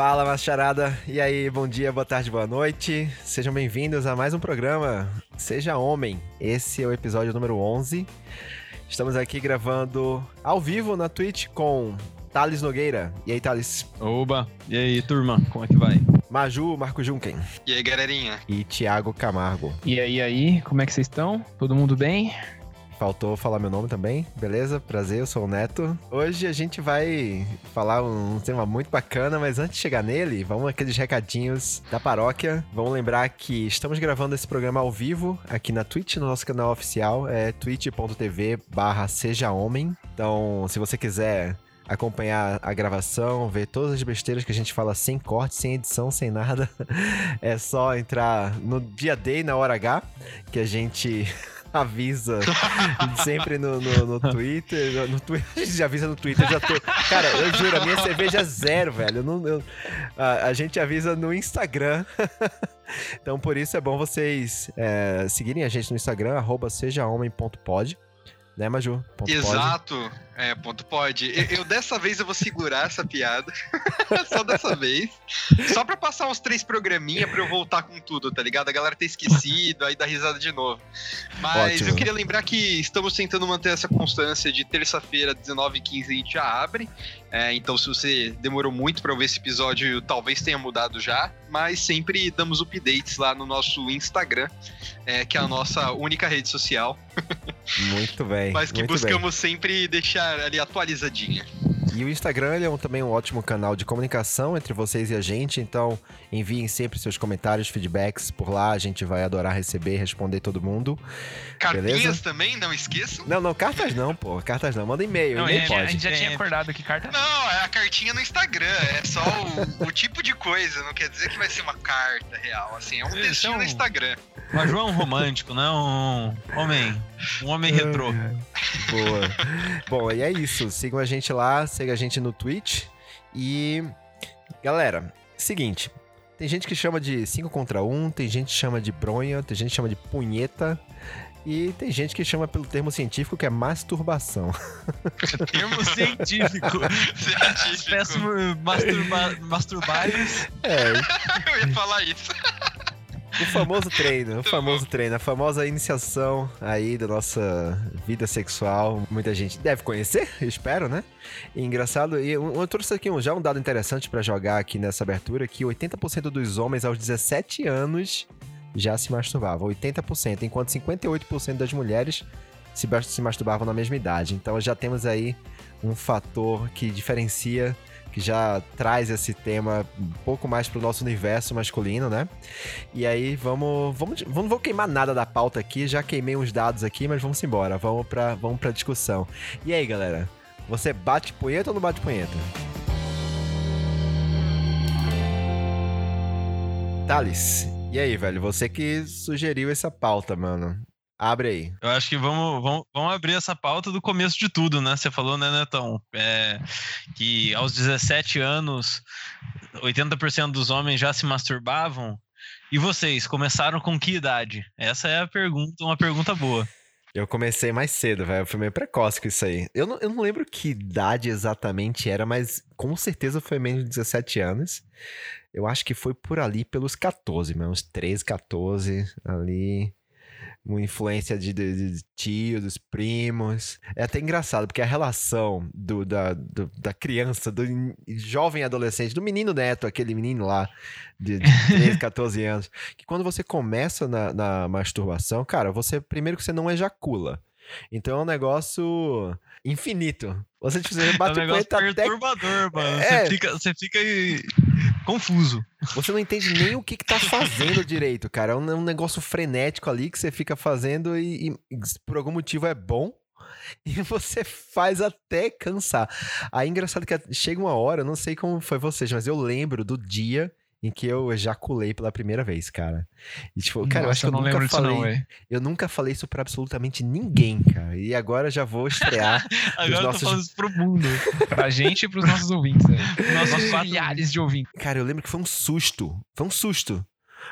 Fala, macharada. E aí, bom dia, boa tarde, boa noite. Sejam bem-vindos a mais um programa Seja Homem. Esse é o episódio número 11. Estamos aqui gravando ao vivo na Twitch com Thales Nogueira. E aí, Thales? Oba! E aí, turma? Como é que vai? Maju Marco Junken. E aí, galerinha? E Thiago Camargo. E aí, aí? Como é que vocês estão? Todo mundo bem? Faltou falar meu nome também, beleza? Prazer, eu sou o Neto. Hoje a gente vai falar um tema muito bacana, mas antes de chegar nele, vamos aqueles recadinhos da paróquia. Vamos lembrar que estamos gravando esse programa ao vivo aqui na Twitch, no nosso canal oficial, é twitch.tv barra Seja Homem. Então, se você quiser acompanhar a gravação, ver todas as besteiras que a gente fala sem corte, sem edição, sem nada, é só entrar no dia D na hora H, que a gente avisa sempre no, no, no Twitter. No, no Twitter. A gente avisa no Twitter, já tô. Cara, eu juro, a minha cerveja é zero, velho. Eu não, eu, a, a, gente avisa no Instagram. então, por isso é bom vocês é, seguirem a gente no Instagram, sejahomem.pod. Né, Maju? Ponto Exato. Pode. É, ponto pode. Eu, eu, dessa vez eu vou segurar essa piada. Só dessa vez. Só pra passar uns três programinha pra eu voltar com tudo, tá ligado? A galera ter esquecido, aí dar risada de novo. Mas Ótimo. eu queria lembrar que estamos tentando manter essa constância de terça-feira, 19h15, a gente já abre. É, então, se você demorou muito para ver esse episódio, talvez tenha mudado já. Mas sempre damos updates lá no nosso Instagram, é, que é a nossa única rede social. Muito bem. mas que buscamos bem. sempre deixar ali atualizadinha. E o Instagram é um, também um ótimo canal de comunicação entre vocês e a gente, então enviem sempre seus comentários, feedbacks por lá, a gente vai adorar receber, responder todo mundo. Cartinhas beleza? também, não esqueçam. Não, não, cartas não, pô, cartas não, manda e-mail, não, e-mail pode. A gente já tinha acordado que carta não. é a cartinha no Instagram, é só o, o, tipo de coisa, não quer dizer que vai ser uma carta real, assim, é um textinho no Instagram. Mas João é um romântico, não é um homem, um homem retrô. Boa. Bom, e é isso, sigam a gente lá, Siga a gente no Twitch. E. Galera, seguinte. Tem gente que chama de 5 contra 1, um, tem gente que chama de bronha, tem gente que chama de punheta. E tem gente que chama pelo termo científico que é masturbação. termo científico. científico. Péssimo masturba masturbares. É. Eu ia falar isso. O famoso treino, o famoso treino, a famosa iniciação aí da nossa vida sexual. Muita gente deve conhecer, espero, né? E engraçado, e eu, trouxe aqui um, já um dado interessante para jogar aqui nessa abertura, que 80% dos homens aos 17 anos já se masturbavam, 80%, enquanto 58% das mulheres se, se masturbavam na mesma idade. Então já temos aí um fator que diferencia que já traz esse tema um pouco mais pro nosso universo masculino, né? E aí vamos, vamos, não vou queimar nada da pauta aqui, já queimei uns dados aqui, mas vamos embora, vamos para vamos para discussão. E aí, galera, você bate punheta ou não bate punheta? Thales, e aí, velho, você que sugeriu essa pauta, mano. Abre aí. Eu acho que vamos, vamos, vamos abrir essa pauta do começo de tudo, né? Você falou, né, Netão? É, que aos 17 anos, 80% dos homens já se masturbavam. E vocês, começaram com que idade? Essa é a pergunta, uma pergunta boa. Eu comecei mais cedo, velho. Fui meio precoce com isso aí. Eu não, eu não lembro que idade exatamente era, mas com certeza foi menos de 17 anos. Eu acho que foi por ali pelos 14, uns 13, 14 ali uma influência de, de, de tio, dos primos. É até engraçado, porque a relação do, da, do, da criança, do jovem adolescente, do menino neto, aquele menino lá de, de 13, 14 anos, que quando você começa na, na masturbação, cara, você primeiro que você não ejacula. Então é um negócio infinito. Você, tipo, você bate é um negócio perturbador, até... mano. É. Você fica, você fica confuso. Você não entende nem o que, que tá fazendo direito, cara. É um, um, negócio frenético ali que você fica fazendo e, e por algum motivo é bom. E você faz até cansar. Aí engraçado que chega uma hora, eu não sei como foi vocês, mas eu lembro do dia em que eu ejaculei pela primeira vez, cara. E tipo, cara, Nossa, eu acho que eu, eu nunca falei. Não, eu nunca falei isso pra absolutamente ninguém, cara. E agora já vou estrear. agora nossos... eu tô falando isso pro mundo. pra gente e pros nossos ouvintes, né? Nossos milhares de ouvintes. Cara, eu lembro que foi um susto. Foi um susto.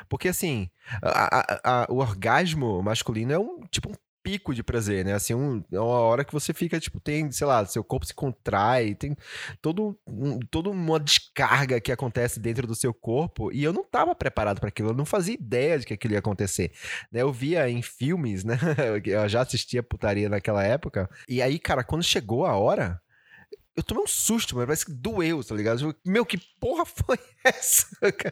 Porque assim, a, a, a, o orgasmo masculino é um tipo um pico de prazer, né? Assim, um, é uma hora que você fica, tipo, tem, sei lá, seu corpo se contrai, tem todo, um, toda uma descarga que acontece dentro do seu corpo, e eu não tava preparado para aquilo, eu não fazia ideia de que aquilo ia acontecer. Né? Eu via em filmes, né? Eu já assistia putaria naquela época, e aí, cara, quando chegou a hora, eu tomei um susto, mas parece que doeu, tá ligado? Meu, que porra foi essa?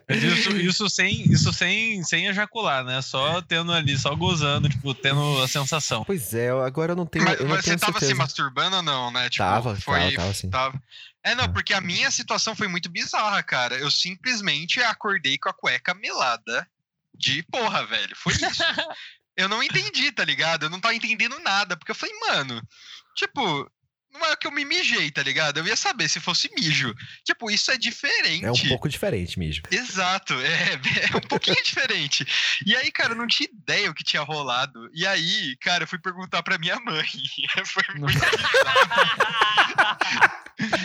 Isso, isso, sem, isso sem, sem ejacular, né? Só tendo ali, só gozando, tipo, tendo a sensação. Pois é, agora eu não tenho. Mas, eu não mas tenho você tava certeza. se masturbando ou não, né? Tipo, Tava, foi, tava, tava sim. tava. É, não, porque a minha situação foi muito bizarra, cara. Eu simplesmente acordei com a cueca melada de porra, velho. Foi isso. eu não entendi, tá ligado? Eu não tava entendendo nada, porque eu falei, mano, tipo, não é que eu me mijei, tá ligado? Eu ia saber se fosse mijo. Tipo, isso é diferente. É um pouco diferente mesmo. Exato, é, é um pouquinho diferente. E aí, cara, eu não tinha ideia o que tinha rolado. E aí, cara, eu fui perguntar pra minha mãe. Foi muito.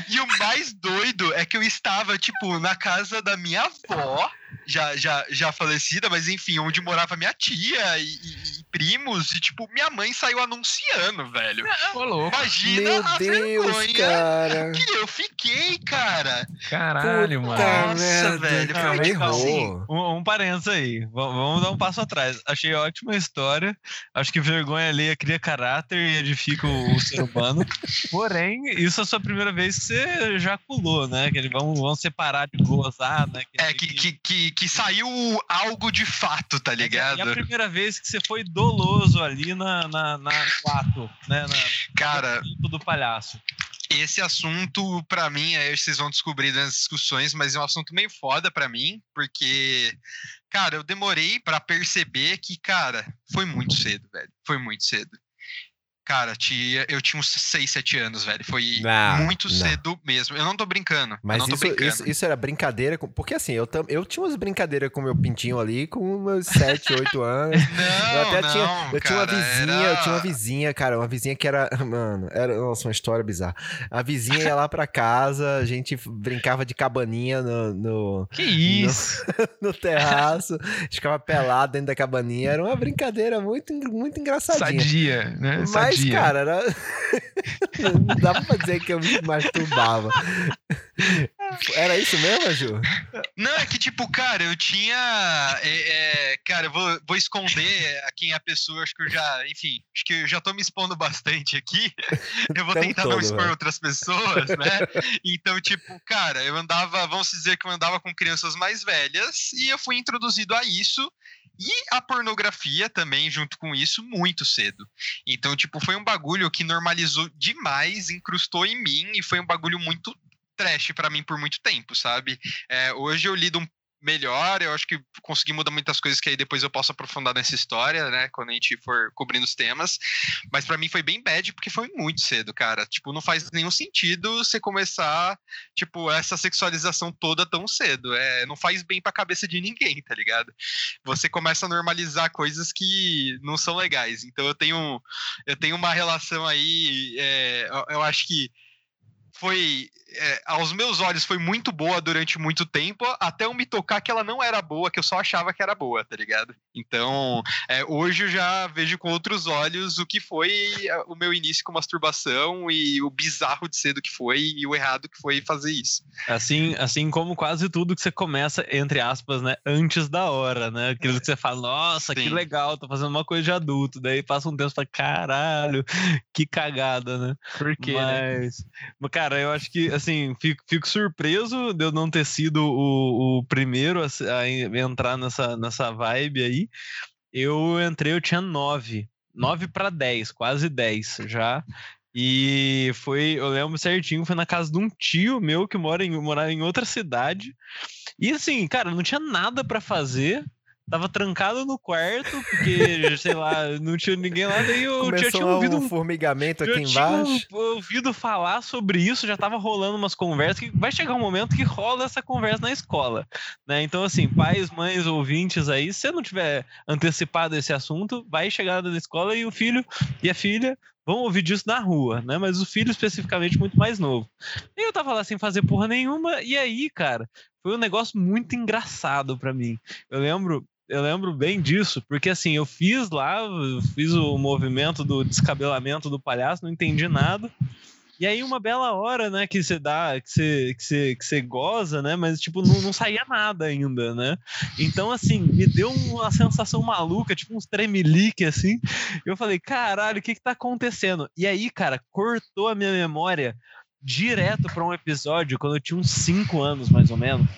E o mais doido é que eu estava, tipo, na casa da minha avó, já, já, já falecida, mas enfim, onde morava minha tia e, e- e primos, e tipo, minha mãe saiu anunciando, velho. Ô, louco. Imagina Meu a Deus, vergonha cara. que eu fiquei, cara. Caralho, Puta mano. Nossa, merda, velho, cara, foi tipo errou. assim, Um, um parênteses aí, V- vamos dar um passo atrás. Achei ótima a história. Acho que vergonha alheia cria caráter e edifica o, o ser humano. Porém, isso é a sua primeira vez que você ejaculou, né? Que eles vão, vão separar de gozar, né? É, que, que, que, que saiu algo de fato, tá ligado? E a primeira vez que você foi doloso ali na, na, na no ato, né? Na, Cara, no do palhaço. esse assunto, pra mim, aí vocês vão descobrir nas discussões, mas é um assunto meio foda pra mim, porque, cara, eu demorei pra perceber que, cara, foi muito cedo, velho. Foi muito cedo. Cara, tia, eu tinha uns 6, 7 anos, velho. Foi muito não. cedo mesmo. Eu não tô brincando. Mas não tô isso, brincando. isso, isso era brincadeira. Com... Porque assim, eu, tam... eu tinha umas brincadeiras com meu pintinho ali com meus 7, 8 anos. Não, Eu até não, tinha, eu tinha uma cara, vizinha, era- eu tinha uma vizinha, cara, uma vizinha que era, mano, era, nossa, uma história bizarra. A vizinha ia lá pra casa, a gente brincava de cabaninha no, no, Que isso? no terraço, ficava pelado dentro da cabaninha, era uma brincadeira muito, muito engraçadinha. Sadia, né? Mas, Sadia. cara, era... não dá pra dizer que eu me masturbava. Era isso mesmo, Ju? Não, é que, tipo, cara, eu tinha. é, é, cara, eu vou, vou esconder a quem é a pessoa, acho que eu já. Enfim, acho que eu já tô me expondo bastante aqui. Eu vou Tempo tentar não todo, expor né? outras pessoas, né? Então, tipo, cara, eu andava, vamos dizer que eu andava com crianças mais velhas e eu fui introduzido a isso. E a pornografia também, junto com isso, muito cedo. Então, tipo, foi um bagulho que normalizou demais, incrustou em mim e foi um bagulho muito trash pra mim por muito tempo, sabe? É, hoje eu lido um melhor, eu acho que consegui mudar muitas coisas que aí depois eu posso aprofundar nessa história, né, quando a gente for cobrindo os temas, mas pra mim foi bem bad porque foi muito cedo, cara, tipo, não faz nenhum sentido você começar, tipo, essa sexualização toda tão cedo, é, não faz bem pra cabeça de ninguém, tá ligado? Você começa a normalizar coisas que não são legais, então eu tenho, eu tenho uma relação aí, é, eu acho que foi é, aos meus olhos foi muito boa durante muito tempo, até eu me tocar que ela não era boa, que eu só achava que era boa, tá ligado? Então, é, hoje eu já vejo com outros olhos o que foi é, o meu início com masturbação e o bizarro de cedo que foi e o errado que foi fazer isso. Assim, assim como quase tudo que você começa, entre aspas, né? Antes da hora, né? Aquilo que você fala, nossa, que Sim. legal, tô fazendo uma coisa de adulto. Daí passa um tempo e fala, caralho, que cagada, né? Por quê, né? Mas, mas, cara, eu acho que, assim, fico, fico surpreso de eu não ter sido o, o primeiro a, a en- entrar nessa, nessa vibe aí. Eu entrei, eu tinha nove. Nove para dez, quase dez já. E foi, eu lembro certinho, foi na casa de um tio meu que mora em, morava em outra cidade. E assim, cara, não tinha nada para fazer. Tava trancado no quarto, porque, sei lá, não tinha ninguém lá. Daí eu já tinha Começou ouvido um formigamento eu aqui tinha embaixo. ouvido falar sobre isso, já tava rolando umas conversas, que vai chegar um momento que rola essa conversa na escola, né? Então, assim, pais, mães, ouvintes aí, se você não tiver antecipado esse assunto, vai chegar na escola e o filho e a filha vão ouvir disso na rua, né? Mas o filho especificamente muito mais novo. E eu tava lá sem fazer porra nenhuma, e aí, cara, foi um negócio muito engraçado pra mim. Eu lembro eu lembro bem disso, porque assim, eu fiz lá, eu fiz o movimento do descabelamento do palhaço, não entendi nada. E aí, uma bela hora, né, que você dá, que você, que você, que você goza, né, mas, tipo, não, não saía nada ainda, né? Então, assim, me deu uma sensação maluca, tipo uns tremelique, assim. Eu falei, caralho, o que que tá acontecendo? E aí, cara, cortou a minha memória direto pra um episódio quando eu tinha uns 5 anos, mais ou menos,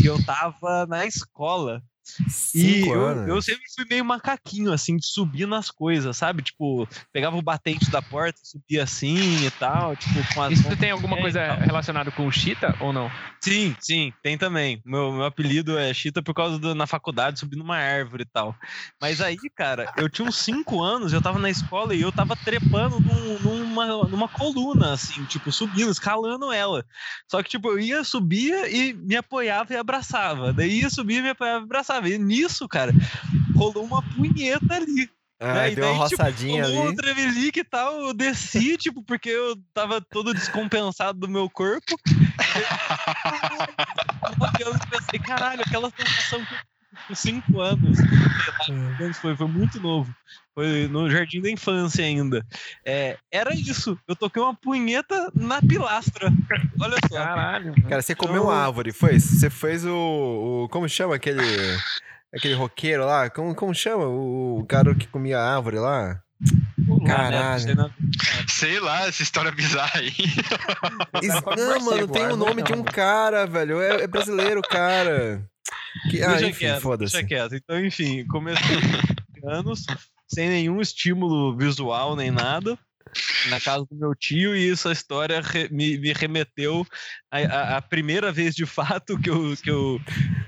que eu tava na escola. E Cinco eu, anos. eu sempre fui meio macaquinho, assim, de subir nas coisas, sabe? Tipo, pegava o batente da porta, subia assim e tal, tipo, com as Isso tem alguma e coisa relacionada com o Cheetah ou não? Sim, sim, tem também. Meu, meu apelido é Chita por causa do, na faculdade, subir numa árvore e tal. Mas aí, cara, eu tinha uns 5 anos, eu tava na escola e eu tava trepando num- numa, numa coluna, assim, tipo, subindo, escalando ela. Só que, tipo, eu ia, subia e me apoiava e abraçava. Daí ia, subia, me apoiava e abraçava. E nisso, cara, rolou uma punheta ali. Ah, né? E deu uma daí, tipo, roçadinha um ali. tremelique e tal, eu desci, tipo, porque eu tava todo descompensado do meu corpo. Eu pensei, caralho, aquela sensação que eu com 5 anos, sei lá, quantos anos foi, foi muito novo. Foi no jardim da infância ainda. É, era isso. Eu toquei uma punheta na pilastra. Olha só. Caralho. Cara, você comeu Então- uma árvore, foi? Você fez o, o- Como chama aquele. Aquele roqueiro lá? Como, como chama? O, o cara que comia a árvore lá? Caralho. Sei lá, essa história bizarra aí. Come não, mano, tem o árvore nome de um cara, velho. É, é brasileiro, cara. Que, ah, enfim, quieto, foda-se. deixa quieto. Então, enfim, comecei com anos, sem nenhum estímulo visual nem nada, na casa do meu tio, e essa história re- me, me remeteu à primeira vez de fato que, eu, que eu,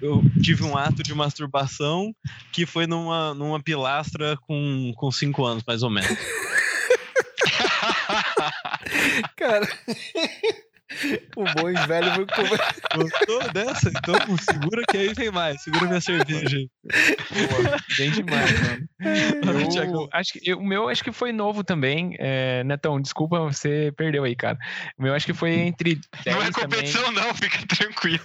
eu tive um ato de masturbação, que foi numa, numa pilastra com, com cinco anos, mais ou menos. Cara. o bom e velho foi comer. Gostou dessa? Então segura que aí vem mais, segura minha cerveja. Boa, bem demais, mano. Eu, acho que, eu- o meu acho que foi novo também. É, Netão, desculpa, você perdeu aí, cara. O meu acho que foi entre 10 Não é também. competição, não, fica tranquilo.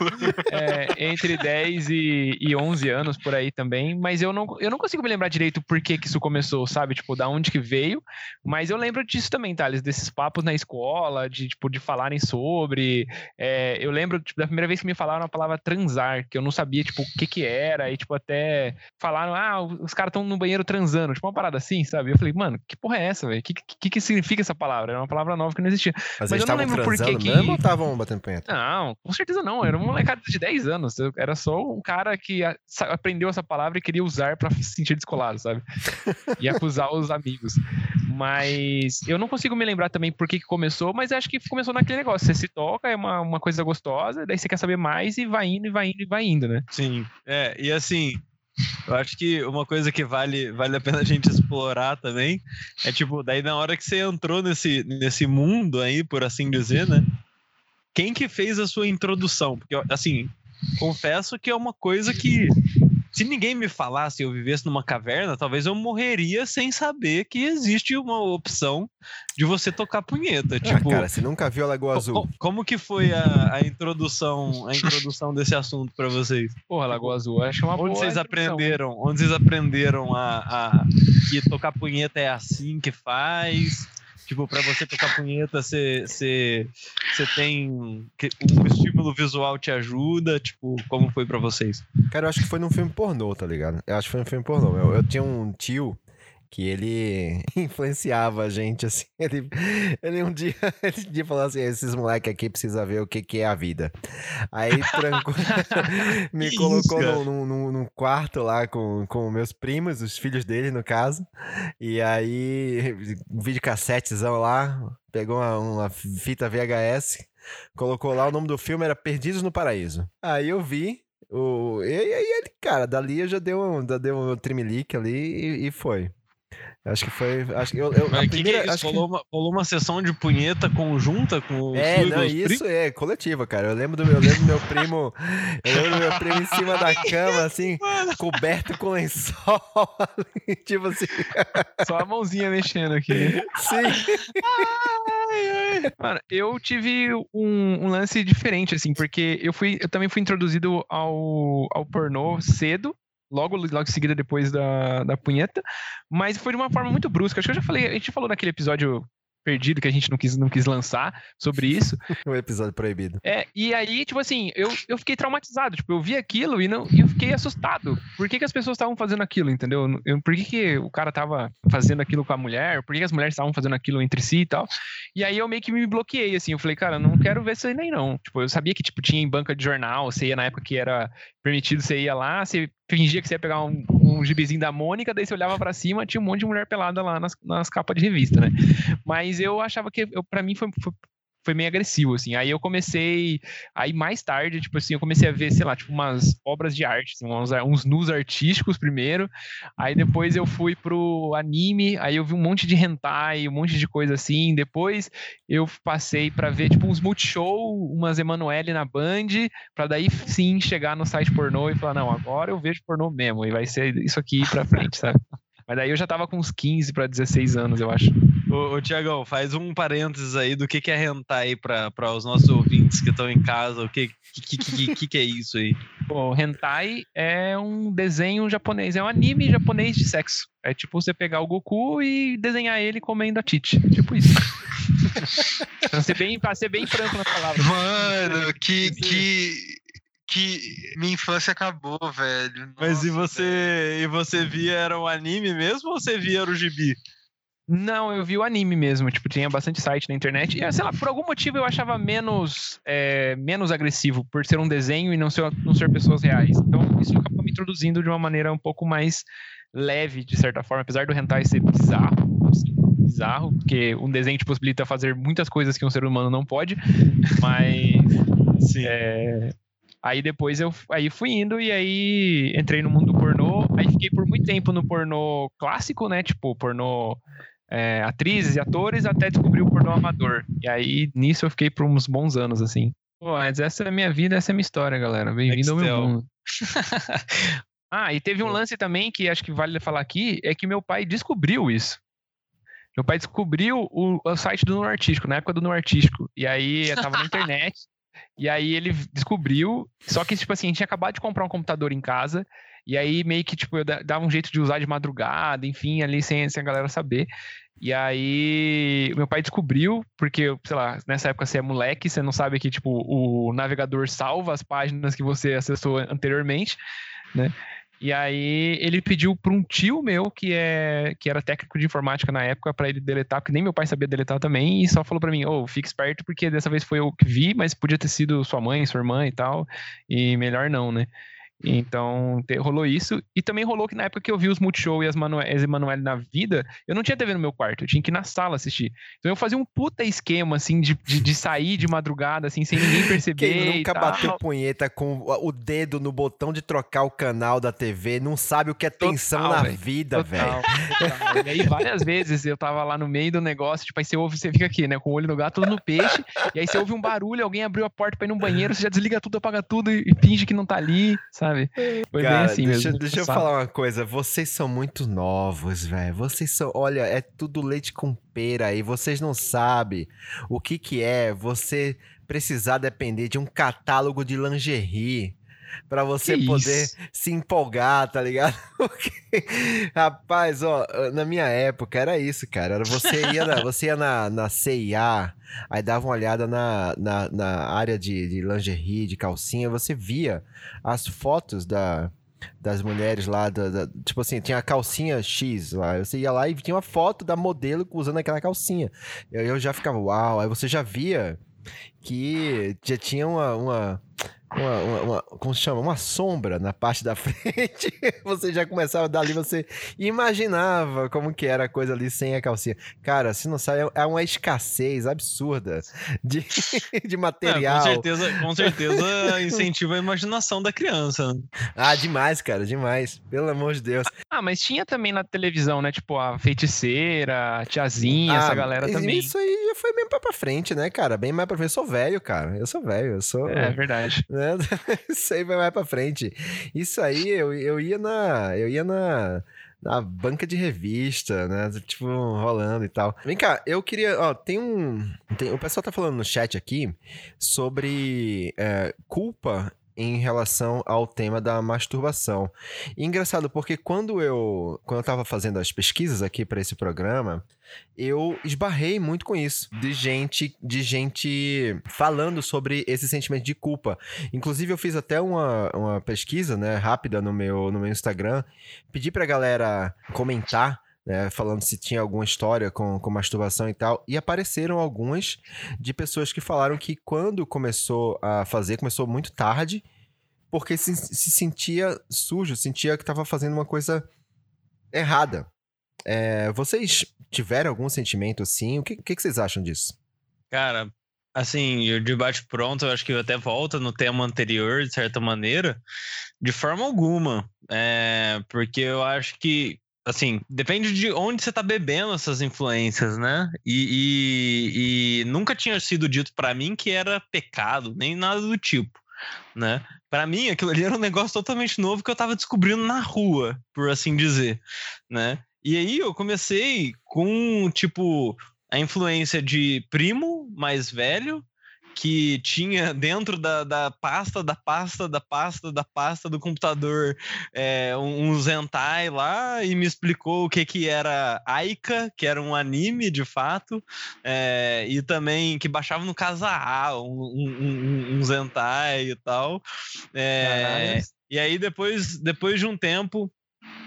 é, entre 10 e, e 11 anos por aí também, mas eu não, eu não consigo me lembrar direito por que, que isso começou, sabe? Tipo, da onde que veio, mas eu lembro disso também, Thales, desses papos na escola, de, tipo, de falarem sobre. É, eu lembro tipo, da primeira vez que me falaram a palavra transar, que eu não sabia, tipo, o que que era, e, tipo, até falaram, ah, os caras estão no banheiro transando, tipo, uma parada assim, sabe? Eu falei, mano, que porra é essa, velho? O que, que, que significa essa palavra? Era uma palavra nova que não existia. Mas, Mas eu não lembro por que mesmo ou estavam batendo punheta? Não, com certeza não. Era um molecada de 10 anos. Eu- Era só um cara que a- aprendeu essa palavra e queria usar pra se sentir descolado, sabe? E acusar os amigos. Mas eu não consigo me lembrar também por que, que começou, mas acho que começou naquele negócio. Você se toca, é uma, uma coisa gostosa, daí você quer saber mais e vai indo, e vai indo, e vai indo, né? Sim, é, e assim, eu acho que uma coisa que vale, vale a pena a gente explorar também é tipo, daí na hora que você entrou nesse, nesse mundo aí, por assim dizer, né? Quem que fez a sua introdução? Porque, assim, confesso que é uma coisa que, se ninguém me falasse, eu vivesse numa caverna, talvez eu morreria sem saber que existe uma opção de você tocar punheta. Ah, Tipo, cara, você nunca viu a Lagoa Azul? co- como que foi a, a introdução, a introdução desse assunto pra vocês? Porra, Lagoa Azul, acho uma Onde boa vocês introdução. aprenderam? Onde vocês aprenderam a, a- que tocar punheta é assim que faz? Tipo, pra você tocar punheta, você você- tem um estímulo visual te ajuda? Tipo, como foi pra vocês? Cara, eu acho que foi num filme pornô, tá ligado? Eu acho que foi num filme pornô. Eu, eu tinha um tio que ele influenciava a gente, assim. Ele, ele um dia, ele um dia falou assim: esses moleques aqui precisam ver o que, que é a vida. Aí trancou, me Que colocou isso, num, num- num- quarto lá com, com meus primos, os filhos dele, no caso. E aí, um videocassetezão lá, pegou uma, uma fita VHS, colocou lá, o nome do filme era Perdidos no Paraíso. Aí eu vi. O... E aí, ele, cara, dali eu já deu um, já um trimelique ali e, e foi. Acho que foi. Acho que eu, eu, Mas a que que primeira. é isso? acho que- rolou, uma, rolou uma sessão de punheta conjunta com o É, não, isso é coletiva, cara. Eu lembro do meu, eu lembro do meu primo. Eu lembro do meu primo em cima da cama, assim, coberto com lençol. tipo assim. Só a mãozinha mexendo aqui. Sim. Mano, eu tive um, um lance diferente, assim, porque eu fui, eu também fui introduzido ao, ao pornô cedo, logo, logo em seguida depois da, da punheta, mas foi de uma forma muito brusca. Acho que eu já falei, a gente falou naquele episódio perdido que a gente não quis, não quis lançar sobre isso. Um episódio proibido. É, e aí, tipo assim, eu, eu fiquei traumatizado. Tipo, eu vi aquilo e, não, e eu fiquei assustado. Por que, que as pessoas estavam fazendo aquilo, entendeu? Eu- por que, que o cara tava fazendo aquilo com a mulher? Por que, que as mulheres estavam fazendo aquilo entre si e tal? E aí eu meio que me bloqueei, assim. Eu falei, cara, eu não quero ver isso aí nem não. Tipo, eu sabia que, tipo, tinha em banca de jornal, você ia na época que era permitido, você ia lá, você fingia que você ia pegar um, um gibizinho da Mônica, daí você olhava pra cima, tinha um monte de mulher pelada lá nas, nas capas de revista, né? Mas eu achava que, pra mim, foi, foi, foi meio agressivo, assim. Aí eu comecei. Aí mais tarde, tipo assim, eu comecei a ver, sei lá, tipo, umas obras de arte, assim, uns, uns nus artísticos primeiro. Aí depois eu fui pro anime, aí eu vi um monte de hentai, um monte de coisa assim. Depois eu passei pra ver, tipo, uns multishow, umas Emanuele na Band, pra daí sim chegar no site pornô e falar, não, agora eu vejo pornô mesmo, e vai ser isso aqui pra frente, sabe? Mas daí eu já tava com uns 15 pra 16 anos, eu acho. Ô, ô Tiagão, faz um parênteses aí do que, que é hentai para os nossos ouvintes que estão em casa. O que, que, que, que, que é isso aí? Bom, hentai é um desenho japonês, é um anime japonês de sexo. É tipo você pegar o Goku e desenhar ele comendo a Tite. Tipo isso. pra, ser bem, pra ser bem franco na palavra. Mano, que, que, que minha infância acabou, velho. Mas e Nossa, você e você via era um anime mesmo ou você via era o gibi? Não, eu vi o anime mesmo. Tipo, tinha bastante site na internet. E, sei lá, por algum motivo eu achava menos, é, menos agressivo por ser um desenho e não ser, não ser pessoas reais. Então, isso acabou me introduzindo de uma maneira um pouco mais leve, de certa forma. Apesar do hentai ser bizarro, assim, bizarro, porque um desenho te possibilita fazer muitas coisas que um ser humano não pode. Mas Sim. é, aí depois eu aí fui indo e aí entrei no mundo do pornô. Aí fiquei por muito tempo no pornô clássico, né? Tipo, pornô é, atrizes e atores, até descobrir o pornô amador. E aí nisso eu fiquei por uns bons anos, assim. Pô, mas essa é a minha vida, essa é a minha história, galera. Bem-vindo ao meu mundo. ah, e teve um lance também que acho que vale falar aqui, é que meu pai descobriu isso. Meu pai descobriu o, o site do No Artístico, na época do No Artístico. E aí eu tava na internet. E aí ele descobriu, só que, tipo assim, a gente tinha acabado de comprar um computador em casa, e aí meio que, tipo, eu da- dava um jeito de usar de madrugada, enfim, ali sem, sem a galera saber. E aí meu pai descobriu, porque, sei lá, nessa época você é moleque, você não sabe que, tipo, o navegador salva as páginas que você acessou anteriormente, né? E aí ele pediu para um tio meu, que, é, que era técnico de informática na época, para ele deletar, porque nem meu pai sabia deletar também, e só falou para mim, ô, fique esperto, porque dessa vez foi eu que vi, mas podia ter sido sua mãe, sua irmã e tal, e melhor não, né? Então, rolou isso. E também rolou que na época que eu vi os Multishow e as, Manu Emanuele na vida, eu não tinha TV no meu quarto, eu tinha que ir na sala assistir. Então eu fazia um puta esquema, assim, de, de, de sair de madrugada, assim, sem ninguém perceber. Quem e nunca bateu punheta com o dedo no botão de trocar o canal da TV, não sabe o que é tensão Total, na velho. vida, velho. E aí, várias vezes eu tava lá no meio do negócio, tipo, aí você ouve, você fica aqui, né, com o olho no gato, tudo no peixe, e aí você ouve um barulho, alguém abriu a porta pra ir no banheiro, você já desliga tudo, apaga tudo e, e finge que não tá ali, sabe? Foi bem Cara, assim deixa, mesmo. deixa eu Sabe? falar uma coisa. Vocês são muito novos, velho. Vocês são. Olha, é tudo leite com pera aí. Vocês não sabem o que, que é você precisar depender de um catálogo de lingerie. Pra você Que poder isso? se empolgar, tá ligado? Porque, rapaz, ó, na minha época era isso, cara. Era você ia na, você ia na, na CIA, aí dava uma olhada na, na, na área de, de lingerie, de calcinha, você via as fotos da, das mulheres lá, da, da- tipo assim, tinha a calcinha X lá, você ia lá e tinha uma foto da modelo usando aquela calcinha. Eu, eu já ficava, uau, aí você já via que já tinha uma, uma, uma, uma- uma- como se chama? Uma sombra na parte da frente. você já começava dali, você imaginava como que era a coisa ali sem a calcinha. Cara, se não sabe, é- é uma escassez absurda de, de É, material. com certeza, com certeza incentiva a imaginação da criança. né? Ah, demais, cara, demais. Pelo amor de Deus. Ah, mas tinha também na televisão, né? Tipo, a feiticeira, a tiazinha, essa Ah, galera mas também. Isso aí já foi bem pra, frente, né, cara? Bem mais pra frente. Eu sou velho, cara. Eu sou velho. Eu sou. É verdade. Né? Isso aí vai mais pra frente. Isso aí eu, eu ia na. Eu ia na. Na banca de revista, né? Tipo, rolando e tal. Vem cá, eu queria. Ó, tem um. tem- o pessoal tá falando no chat aqui sobre é, culpa em relação ao tema da masturbação. E engraçado porque quando eu quando eu tava fazendo as pesquisas aqui para esse programa, eu esbarrei muito com isso, de gente de gente falando sobre esse sentimento de culpa. Inclusive eu fiz até uma, uma pesquisa, né, rápida no meu no meu Instagram, pedi pra galera comentar né, falando se tinha alguma história com, com masturbação e tal, e apareceram algumas de pessoas que falaram que quando começou a fazer, começou muito tarde, porque se, se sentia sujo, sentia que estava fazendo uma coisa errada. É, vocês tiveram algum sentimento assim? O que, que, que vocês acham disso? Cara, assim, o debate pronto, eu acho que até volta no tema anterior, de certa maneira, de forma alguma. É, porque eu acho que assim, depende de onde você tá bebendo essas influências, né? E, e, e nunca tinha sido dito para mim que era pecado, nem nada do tipo, né? Para mim, aquilo ali era um negócio totalmente novo que eu tava descobrindo na rua, por assim dizer, né? E aí eu comecei com, tipo, a influência de primo mais velho, que tinha dentro da, da pasta, da pasta, da pasta, da pasta do computador é, um, um Zentai lá e me explicou o que que era Aika, que era um anime de fato, é, e também que baixava no Casa A, um, um, um Zentai e tal. É, e aí depois, depois de um tempo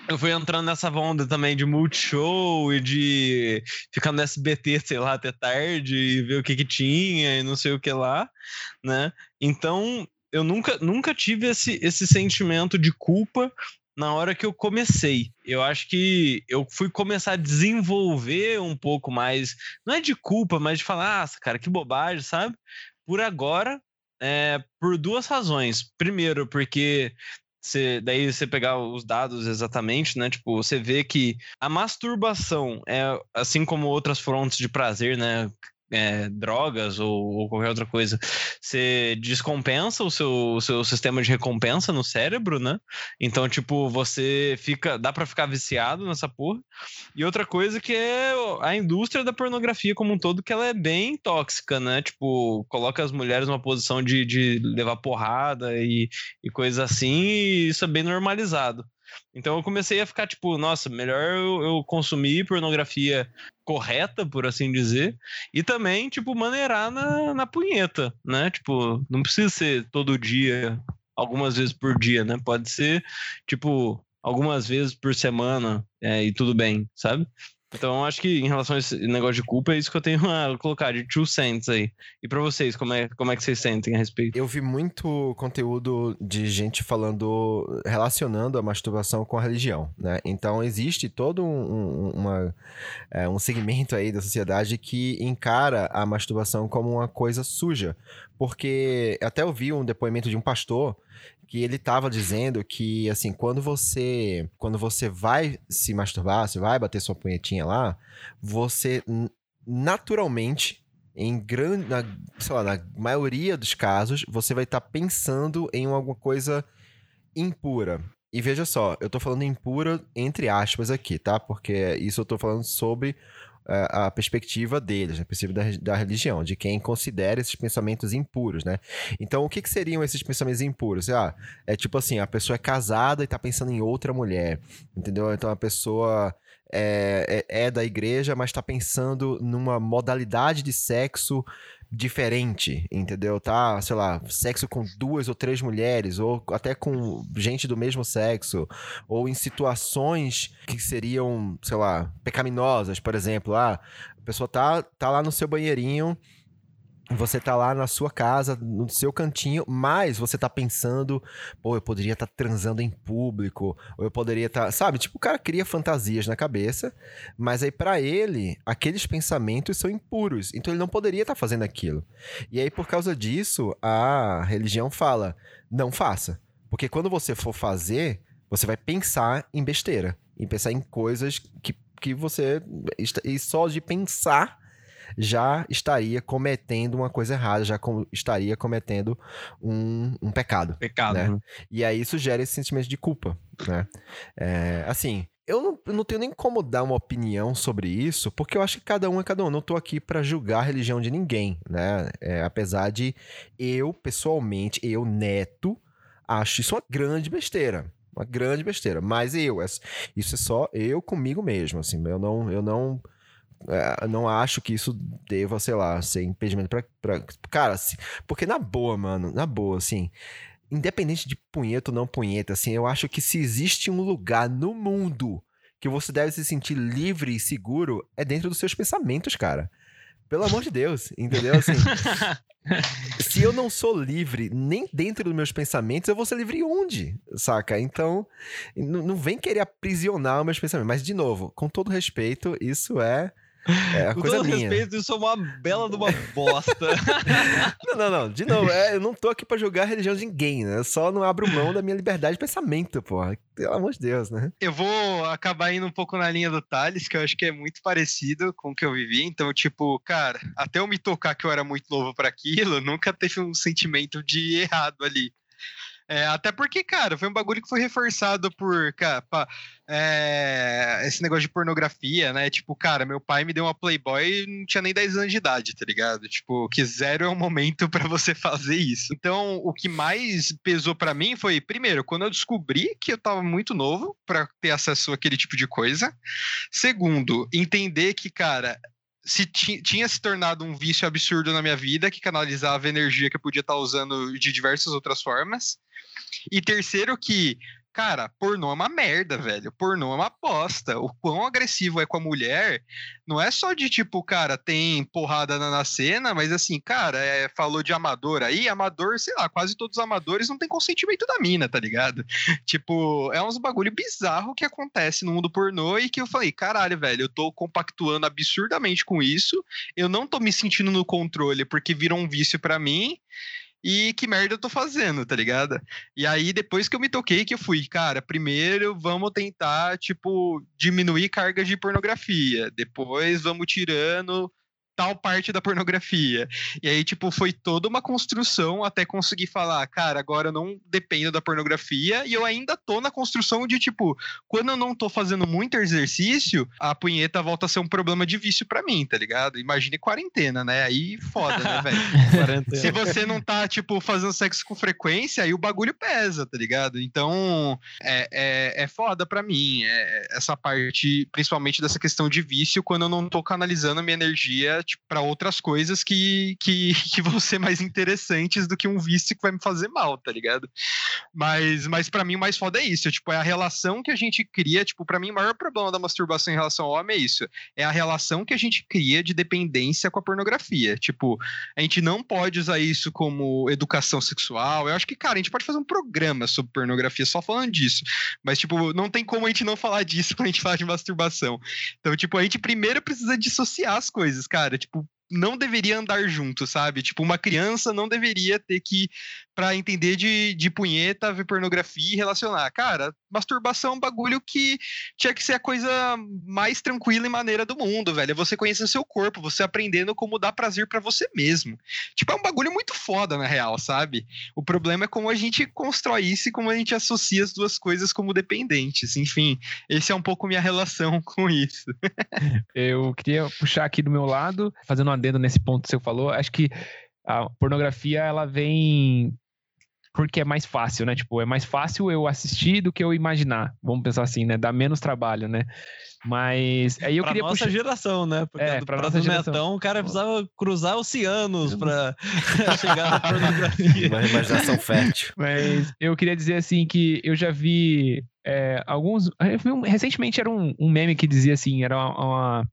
eu fui entrando nessa onda também de multishow e de ficar no SBT, sei lá, até tarde e ver o que que tinha e não sei o que lá, né? Então, eu nunca, nunca tive esse, esse sentimento de culpa na hora que eu comecei. Eu acho que eu fui começar a desenvolver um pouco mais, não é de culpa, mas de falar, ah, cara, que bobagem, sabe? Por agora, é, por duas razões. Primeiro, porque você, daí você pegar os dados exatamente, né? Tipo, você vê que a masturbação é assim como outras frontes de prazer, né? É, drogas ou, ou, qualquer outra coisa, você descompensa o seu, o seu sistema de recompensa no cérebro, né? Então, tipo, você fica. dá para ficar viciado nessa porra. E outra coisa que é a indústria da pornografia como um todo, que ela é bem tóxica, né? Tipo, coloca as mulheres numa posição de, de levar porrada e, e coisas assim, e isso é bem normalizado. Então eu comecei a ficar tipo, nossa, melhor eu, eu, consumir pornografia correta, por assim dizer, e também, tipo, maneirar na, na punheta, né? Tipo, não precisa ser todo dia, algumas vezes por dia, né? Pode ser, tipo, algumas vezes por semana é, e tudo bem, sabe? Então, acho que em relação a esse negócio de culpa, é isso que eu tenho a colocar, de two cents aí. E para vocês, como é, como é que vocês sentem a respeito? Eu vi muito conteúdo de gente falando, relacionando a masturbação com a religião, né? Então, existe todo um, uma, é, um segmento aí da sociedade que encara a masturbação como uma coisa suja. Porque até eu vi um depoimento de um pastor que ele estava dizendo que assim, quando você quando você vai se masturbar, você vai bater sua punhetinha lá, você naturalmente em grande, na, sei lá, na maioria dos casos, você vai estar tá pensando em alguma coisa impura. E veja só, eu tô falando impura entre aspas aqui, tá? Porque isso eu tô falando sobre a, a perspectiva deles, a perspectiva da, da, religião, de quem considera esses pensamentos impuros, né? Então, o que, que seriam esses pensamentos impuros? Ah, é tipo assim, a pessoa é casada e tá pensando em outra mulher, entendeu? Então, a pessoa é, é, é da igreja, mas tá pensando numa modalidade de sexo diferente, entendeu? Tá, sei lá, sexo com duas ou três mulheres, ou até com gente do mesmo sexo, ou em situações que seriam, sei lá, pecaminosas, por exemplo, ah, a pessoa tá, tá lá no seu banheirinho você tá lá na sua casa, no seu cantinho, mas você tá pensando, pô, eu poderia estar tá transando em público, ou eu poderia estar, tá... sabe? Tipo, o cara cria fantasias na cabeça, mas aí para ele, aqueles pensamentos são impuros, então ele não poderia estar tá fazendo aquilo. E aí por causa disso, a religião fala: "Não faça". Porque quando você for fazer, você vai pensar em besteira, em pensar em coisas que que você e só de pensar já estaria cometendo uma coisa errada, já com, estaria cometendo um, um pecado. Pecado. Né? Né? E aí isso gera esse sentimento de culpa, né? É, assim, eu não, eu não, tenho nem como dar uma opinião sobre isso, porque eu acho que cada um é cada um. Eu não tô aqui para julgar a religião de ninguém, né? É, apesar de eu, pessoalmente, eu, neto, acho isso uma grande besteira. Uma grande besteira. Mas eu, é- isso é só eu comigo mesmo, assim. Eu não, eu não, é, não acho que isso deva, sei lá, ser impedimento pra. pra cara, assim, porque na boa, mano, na boa, assim. Independente de punheta ou não punheta, assim, eu acho que se existe um lugar no mundo que você deve se sentir livre e seguro, é dentro dos seus pensamentos, cara. Pelo amor de Deus, entendeu? Assim, se eu não sou livre nem dentro dos meus pensamentos, eu vou ser livre onde? Saca? Então, não vem querer aprisionar os meus pensamentos. Mas, de novo, com todo respeito, isso é, é a Com coisa todo minha. respeito, isso é uma bela de uma bosta. Não, não, não. De novo, é, eu não tô aqui pra julgar a religião de ninguém, né? Eu só não abro mão da minha liberdade de pensamento, porra. Pelo amor de Deus, né? Eu vou acabar indo um pouco na linha do Thales, que eu acho que é muito parecido com o que eu vivi. Então, tipo, cara, até eu me tocar que eu era muito novo para aquilo, nunca teve um sentimento de errado ali. É, até porque, cara, foi um bagulho que foi reforçado por, cara, pá, é, esse negócio de pornografia, né? Tipo, cara, meu pai me deu uma Playboy e não tinha nem 10 anos de idade, tá ligado? Tipo, que zero é o momento pra você fazer isso. Então, o que mais pesou pra mim foi, primeiro, quando eu descobri que eu tava muito novo pra ter acesso àquele tipo de coisa. Segundo, entender que, cara, se ti- tinha se tornado um vício absurdo na minha vida, que canalizava energia que eu podia estar usando de diversas outras formas. E terceiro, que, cara, pornô é uma merda, velho. Pornô é uma bosta. O quão agressivo é com a mulher, não é só de tipo, cara, tem porrada na, na cena, mas assim, cara, é, falou de amador aí, amador, sei lá, quase todos os amadores não tem consentimento da mina, tá ligado? Tipo, é uns bagulho bizarro que acontece no mundo pornô e que eu falei, caralho, velho, eu tô compactuando absurdamente com isso, eu não tô me sentindo no controle porque virou um vício pra mim. E que merda eu tô fazendo, tá ligado? E aí, depois que eu me toquei, que eu fui, cara, primeiro vamos tentar, tipo, diminuir carga de pornografia. Depois vamos tirando tal parte da pornografia. E aí, tipo, foi toda uma construção até conseguir falar, cara, agora eu não dependo da pornografia e eu ainda tô na construção de, tipo, quando eu não tô fazendo muito exercício, a punheta volta a ser um problema de vício pra mim, tá ligado? Imagine quarentena, né? Aí foda, né, velho? Se você não tá, tipo, fazendo sexo com frequência, aí o bagulho pesa, tá ligado? Então, é, é, é foda pra mim. é- essa parte, principalmente dessa questão de vício, quando eu não tô canalizando minha energia pra outras coisas que, que, que vão ser mais interessantes do que um vício que vai me fazer mal, tá ligado? Mas, mas para mim o mais foda é isso, tipo, é a relação que a gente cria, tipo, para mim o maior problema da masturbação em relação ao homem é isso, é a relação que a gente cria de dependência com a pornografia. Tipo, a gente não pode usar isso como educação sexual. Eu acho que, cara, a gente pode fazer um programa sobre pornografia só falando disso. Mas, tipo, não tem como a gente não falar disso quando a gente fala de masturbação. Então, tipo, a gente primeiro precisa dissociar as coisas, cara. Tipo, não deveria andar junto, sabe? Tipo, uma criança não deveria ter que, pra entender de, de punheta, ver pornografia e relacionar. Cara, masturbação é um bagulho que tinha que ser a coisa mais tranquila e maneira do mundo, velho. É você conhecendo seu corpo, você aprendendo como dar prazer pra você mesmo. Tipo, é um bagulho muito foda, na real, sabe? O problema é como a gente constrói isso e como a gente associa as duas coisas como dependentes. Enfim, esse é um pouco minha relação com isso. Eu queria puxar aqui do meu lado, fazendo um adendo nesse ponto que você falou. Acho que a pornografia, ela vem porque é mais fácil, né? Tipo, é mais fácil eu assistir do que eu imaginar. Vamos pensar assim, né? Dá menos trabalho, né? Mas aí eu pra queria nossa puxar... geração, né? Porque É, do- pra pra nossa do geração. Netão, o cara precisava cruzar oceanos pra chegar na pornografia. Uma imaginação fértil. Mas eu queria dizer assim que eu já vi é, alguns. eu vi um- recentemente era um, um meme que dizia assim, era uma. uma-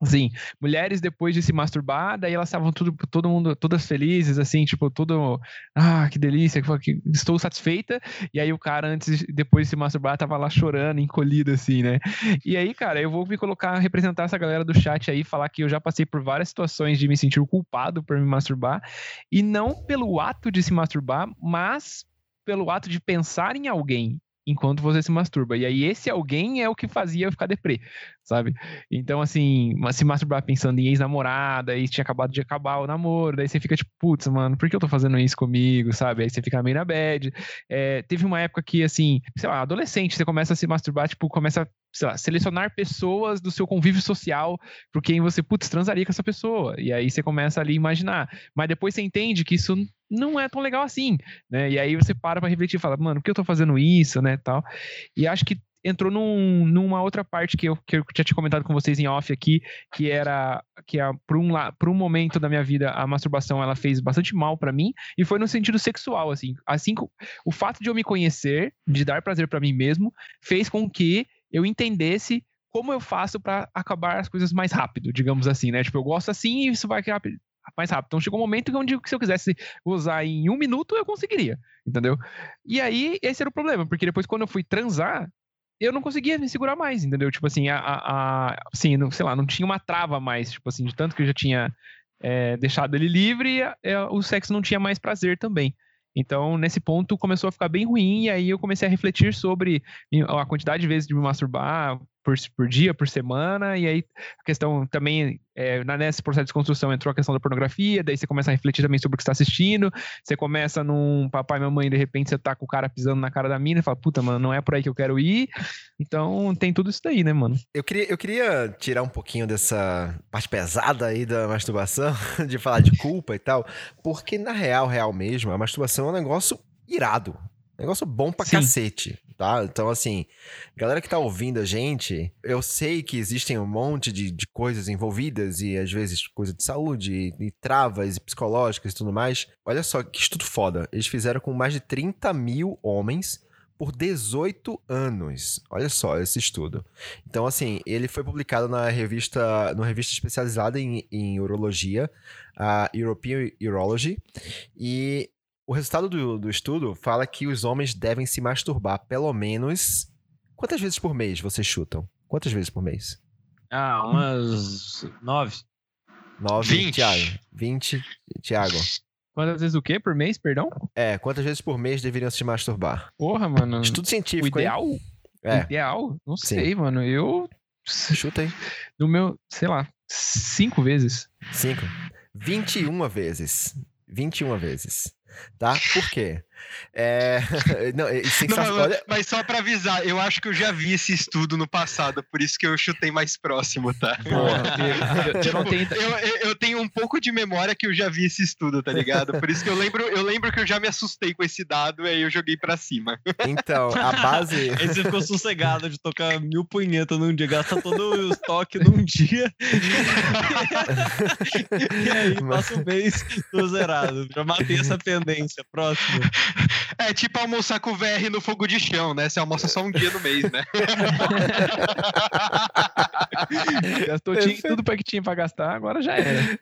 Assim, mulheres depois de se masturbar, daí elas estavam tudo, todo mundo, todas felizes, assim, tipo, tudo, ah, que delícia, que, estou satisfeita. E aí o cara, antes, depois de se masturbar, tava lá chorando, encolhido, assim, né? E aí, cara, eu vou me colocar, representar essa galera do chat aí, falar que eu já passei por várias situações de me sentir culpado por me masturbar, e não pelo ato de se masturbar, mas pelo ato de pensar em alguém enquanto você se masturba. E aí esse alguém é o que fazia eu ficar deprê, sabe? Então, assim, se masturbar pensando em ex-namorada, e tinha acabado de acabar o namoro, daí você fica tipo, putz, mano, por que eu tô fazendo isso comigo, sabe? Aí você fica meio na bad. É, teve uma época que, assim, sei lá, adolescente, você começa a se masturbar, tipo, começa a sei lá, selecionar pessoas do seu convívio social por quem você, putz, transaria com essa pessoa. E aí você começa ali a imaginar. Mas depois você entende que isso não é tão legal assim, né? E aí você para pra refletir e fala, mano, por que eu tô fazendo isso, né, tal. E acho que entrou num- numa outra parte que eu, que eu já tinha comentado com vocês em off aqui, que era que a, por, um, por um momento da minha vida a masturbação ela fez bastante mal pra mim e foi no sentido sexual assim assim o fato de eu me conhecer de dar prazer pra mim mesmo fez com que eu entendesse como eu faço pra acabar as coisas mais rápido digamos assim né tipo eu gosto assim e isso vai rápido mais rápido. Então chegou um momento onde se eu quisesse usar em um minuto, eu conseguiria, entendeu? E aí, esse era o problema, porque depois quando eu fui transar, eu não conseguia me segurar mais, entendeu? Tipo assim, a, a, a- assim, não, sei lá, não tinha uma trava mais, tipo assim, de tanto que eu já tinha é, deixado ele livre, é, o sexo não tinha mais prazer também. Então, nesse ponto, começou a ficar bem ruim, e aí eu comecei a refletir sobre a quantidade de vezes de me masturbar por, por dia, por semana, e aí a questão também, é, nesse processo de desconstrução entrou a questão da pornografia, daí você começa a refletir também sobre o que está assistindo, você começa num papai e mamãe, de repente você tá com o cara pisando na cara da mina e fala, puta, mano, não é por aí que eu quero ir. Então tem tudo isso daí, né, mano? Eu queria, eu queria tirar um pouquinho dessa parte pesada aí da masturbação, de falar de culpa e tal, porque na real, real mesmo, a masturbação é um negócio irado. Negócio bom pra Sim. cacete, tá? Então, assim, galera que tá ouvindo a gente, eu sei que existem um monte de, de coisas envolvidas e às vezes coisa de saúde e, e travas e psicológicas e tudo mais. Olha só que estudo foda. Eles fizeram com mais de 30 mil homens por 18 anos. Olha só esse estudo. Então, assim, ele foi publicado na revista, numa revista especializada em, em urologia, a European Urology, e o resultado do, do estudo fala que os homens devem se masturbar pelo menos. Quantas vezes por mês vocês chutam? Quantas vezes por mês? Ah, umas nove. 9, 20. Tiago. 20, Tiago. Quantas vezes o quê? Por mês, perdão? É, quantas vezes por mês deveriam se masturbar? Porra, mano. Estudo O científico, hein? ideal? É, Ideal? Não Sim. sei, mano. Eu. chuta aí. No meu, sei lá, cinco vezes. 5. 21 vezes. 21 vezes. Tá? Por quê? É. Não, é Não, sensacional. mas, Olha, mas só pra avisar, eu acho que eu já vi esse estudo no passado, por isso que eu chutei mais próximo, tá? Porra, eu, eu- eu não tenho. Eu, eu- tenho um pouco de memória que eu já vi esse estudo, tá ligado? Por isso que eu lembro, eu lembro que eu já me assustei com esse dado e aí eu joguei pra cima. então, a base. Aí você ficou sossegado de tocar mil punhetas num dia, gasta todo o estoque num dia. e aí passa um mês, tô zerado. Já matei essa pendência. Próximo. É tipo almoçar com o VR no fogo de chão, né? Você almoça só um dia no mês, né? Gastou tinha, tudo pra que tinha pra gastar, agora já era.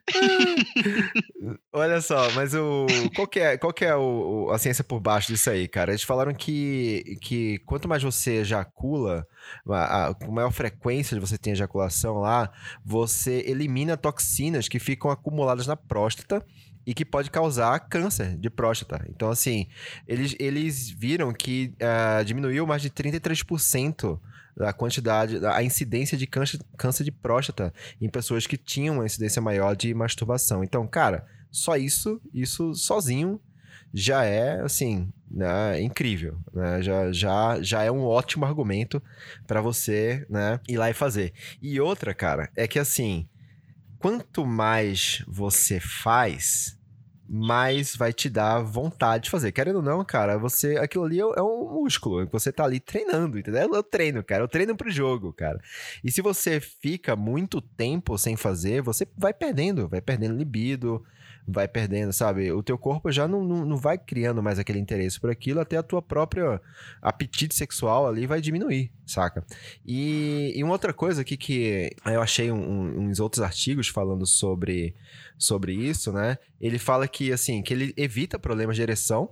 Olha só, mas o. Qual que é, qual que é o, o- a ciência por baixo disso aí, cara? Eles falaram que, que quanto mais você ejacula, a, a- com maior frequência de você tem ejaculação lá, você elimina toxinas que ficam acumuladas na próstata e que pode causar câncer de próstata. Então, assim, eles, eles viram que ah, diminuiu mais de 33% da quantidade, da- a incidência de câncer, câncer de próstata em pessoas que tinham uma incidência maior de masturbação. Então, cara, só isso, isso sozinho já é, assim, né, incrível, né? Já, já, já é um ótimo argumento pra você, né, ir lá e fazer. E outra, cara, é que assim, quanto mais você faz, mais vai te dar vontade de fazer. Querendo ou não, cara, você, aquilo ali é é um músculo, você tá ali treinando, entendeu? É o treino, cara, eu treino pro jogo, cara. E se você fica muito tempo sem fazer, você vai perdendo, vai perdendo libido, vai perdendo, sabe? O teu corpo já não, não, não vai criando mais aquele interesse por aquilo, até a tua própria apetite sexual ali vai diminuir, saca? E, e uma outra coisa aqui que eu achei um- um- uns outros artigos falando sobre, sobre isso, né? Ele fala que, assim, que ele evita problemas de ereção,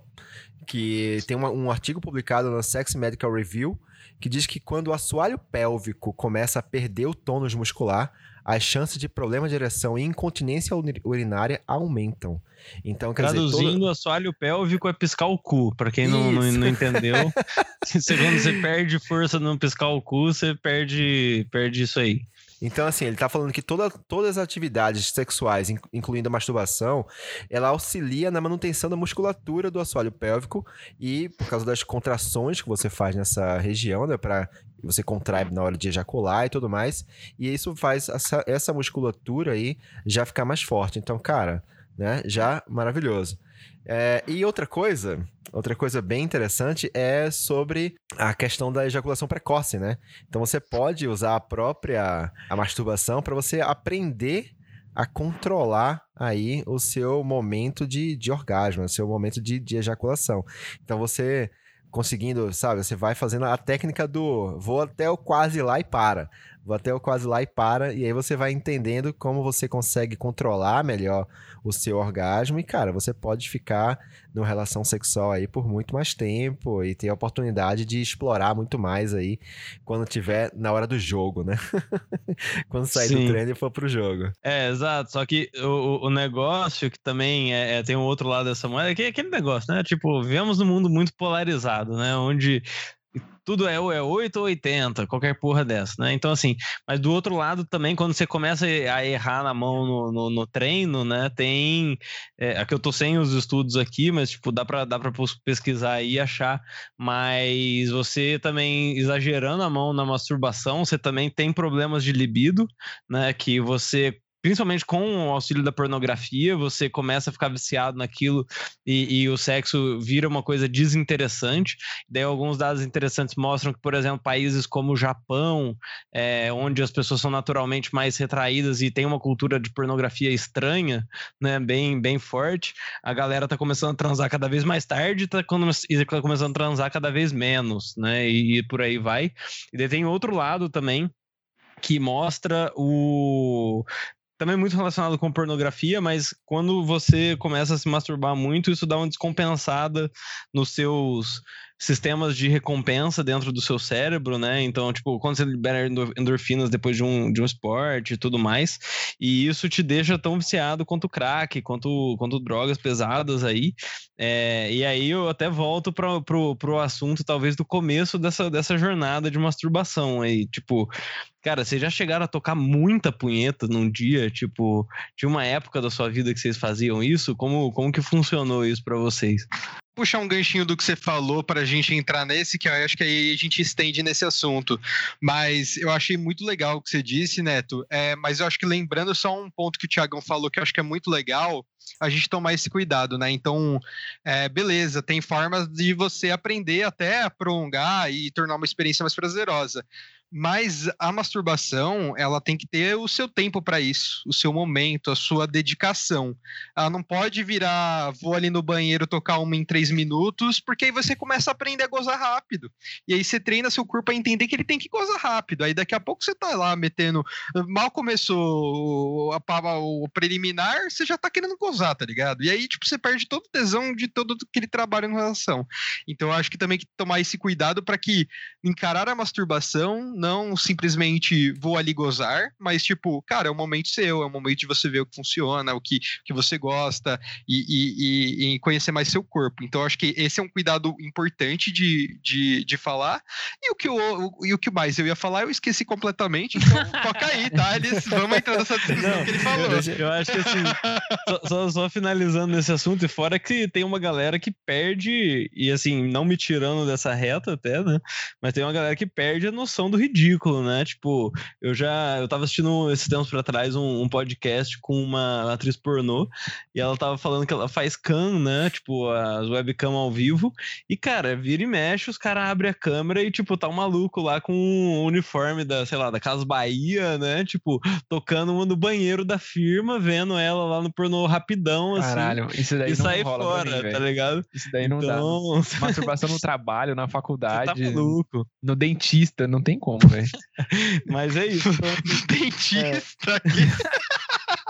que tem uma- um artigo publicado na Sex Medical Review que diz que quando o assoalho pélvico começa a perder o tônus muscular, as chances de problema de ereção e incontinência uri- urinária aumentam. Então, quer dizer, Traduzindo, todo... assoalho pélvico é piscar o cu. Pra quem não, não, não entendeu. Segundo você perde força no piscar o cu, você perde, perde isso aí. Então, assim, ele tá falando que toda, todas as atividades sexuais, in- incluindo a masturbação, ela auxilia na manutenção da musculatura do assoalho pélvico e por causa das contrações que você faz nessa região, né, para você contrai na hora de ejacular e tudo mais. E isso faz essa, essa musculatura aí já ficar mais forte. Então, cara, né? Já maravilhoso. É, e outra coisa, outra coisa bem interessante é sobre a questão da ejaculação precoce, né? Então você pode usar a própria a masturbação para você aprender a controlar aí o seu momento de, de orgasmo, o seu momento de, de ejaculação. Então você conseguindo, sabe, você vai fazendo a técnica do vou até o quase lá e para. Vou até o quase lá e para, e aí você vai entendendo como você consegue controlar melhor o seu orgasmo. E, cara, você pode ficar numa relação sexual aí por muito mais tempo e ter a oportunidade de explorar muito mais aí quando tiver na hora do jogo, né? quando sair Sim. do treino e for pro jogo. É, exato. Só que o, o negócio que também é, é- tem um outro lado dessa moeda, que é aquele negócio, né? Tipo, vivemos num mundo muito polarizado, né? Onde tudo é, é 8 ou 80, qualquer porra dessa, né? Então, assim, mas do outro lado também, quando você começa a errar na mão no, no, no treino, né? Tem. É, aqui eu tô sem os estudos aqui, mas, tipo, dá pra, dá pra pesquisar e achar. Mas você também, exagerando a mão na masturbação, você também tem problemas de libido, né? Que você. Principalmente com o auxílio da pornografia, você começa a ficar viciado naquilo e, e o sexo vira uma coisa desinteressante. Daí alguns dados interessantes mostram que, por exemplo, países como o Japão, é, onde as pessoas são naturalmente mais retraídas e tem uma cultura de pornografia estranha, né, bem, bem forte, a galera tá começando a transar cada vez mais tarde tá come- e tá começando a transar cada vez menos, né, e, e por aí vai. E daí tem outro lado também que mostra o também muito relacionado com pornografia, mas quando você começa a se masturbar muito, isso dá uma descompensada nos seus sistemas de recompensa dentro do seu cérebro, né? Então, tipo, quando você libera endor- endorfinas depois de um, de um esporte e tudo mais, e isso te deixa tão viciado quanto crack, quanto, quanto drogas pesadas aí. É, e aí eu até volto para pro, pro assunto, talvez, do começo dessa, dessa jornada de masturbação aí. Tipo, cara, vocês já chegaram a tocar muita punheta num dia? Tipo, tinha uma época da sua vida que vocês faziam isso? Como, como que funcionou isso para vocês? Puxar um ganchinho do que você falou para a gente entrar nesse, que eu acho que aí a gente estende nesse assunto. Mas eu achei muito legal o que você disse, Neto. É, mas eu acho que lembrando só um ponto que o Tiagão falou que eu acho que é muito legal, a gente tomar esse cuidado, né? Então, é, beleza, tem formas de você aprender até a prolongar e tornar uma experiência mais prazerosa. Mas a masturbação, ela tem que ter o seu tempo para isso, o seu momento, a sua dedicação. Ela não pode virar, vou ali no banheiro tocar uma em três minutos, porque aí você começa a aprender a gozar rápido. E aí você treina seu corpo a entender que ele tem que gozar rápido. Aí daqui a pouco você tá lá metendo. Mal começou a, pa- o preliminar, você já tá querendo gozar, tá ligado? E aí, tipo, você perde todo o tesão de todo aquele trabalho em relação. Então, eu acho que também que tomar esse cuidado para que encarar a masturbação não simplesmente vou ali gozar, mas tipo, cara, é um momento seu, é um momento de você ver o que funciona, o que, que você gosta e, e- e- conhecer mais seu corpo. Então, acho que esse é um cuidado importante de, de, de falar. E o, que eu, o- e o que mais eu ia falar, eu esqueci completamente. Então, toca aí, tá? Eles, vamos entrar nessa discussão Não, que ele falou. Eu, eu acho que assim, só, só- só finalizando nesse assunto, e fora que tem uma galera que perde, e assim, não me tirando dessa reta até, né? Mas tem uma galera que perde a noção do ridículo, né? Tipo, eu já. Eu tava assistindo esses tempos pra trás um, um podcast com uma atriz pornô, e ela tava falando que ela faz cam, né? Tipo, as webcam ao vivo. E, cara, vira e mexe, os caras abrem a câmera e, tipo, tá um maluco lá com o uniforme da, sei lá, da Casa Bahia, né? Tipo, tocando uma no banheiro da firma, vendo ela lá no pornô rapidão, assim. Caralho, isso daí e não sair rola fora, mim, tá ligado? Isso daí não dá. então, Masturbação no trabalho, na você faculdade, tá maluco. no dentista, não tem como, velho. Mas é isso. Dentista aqui.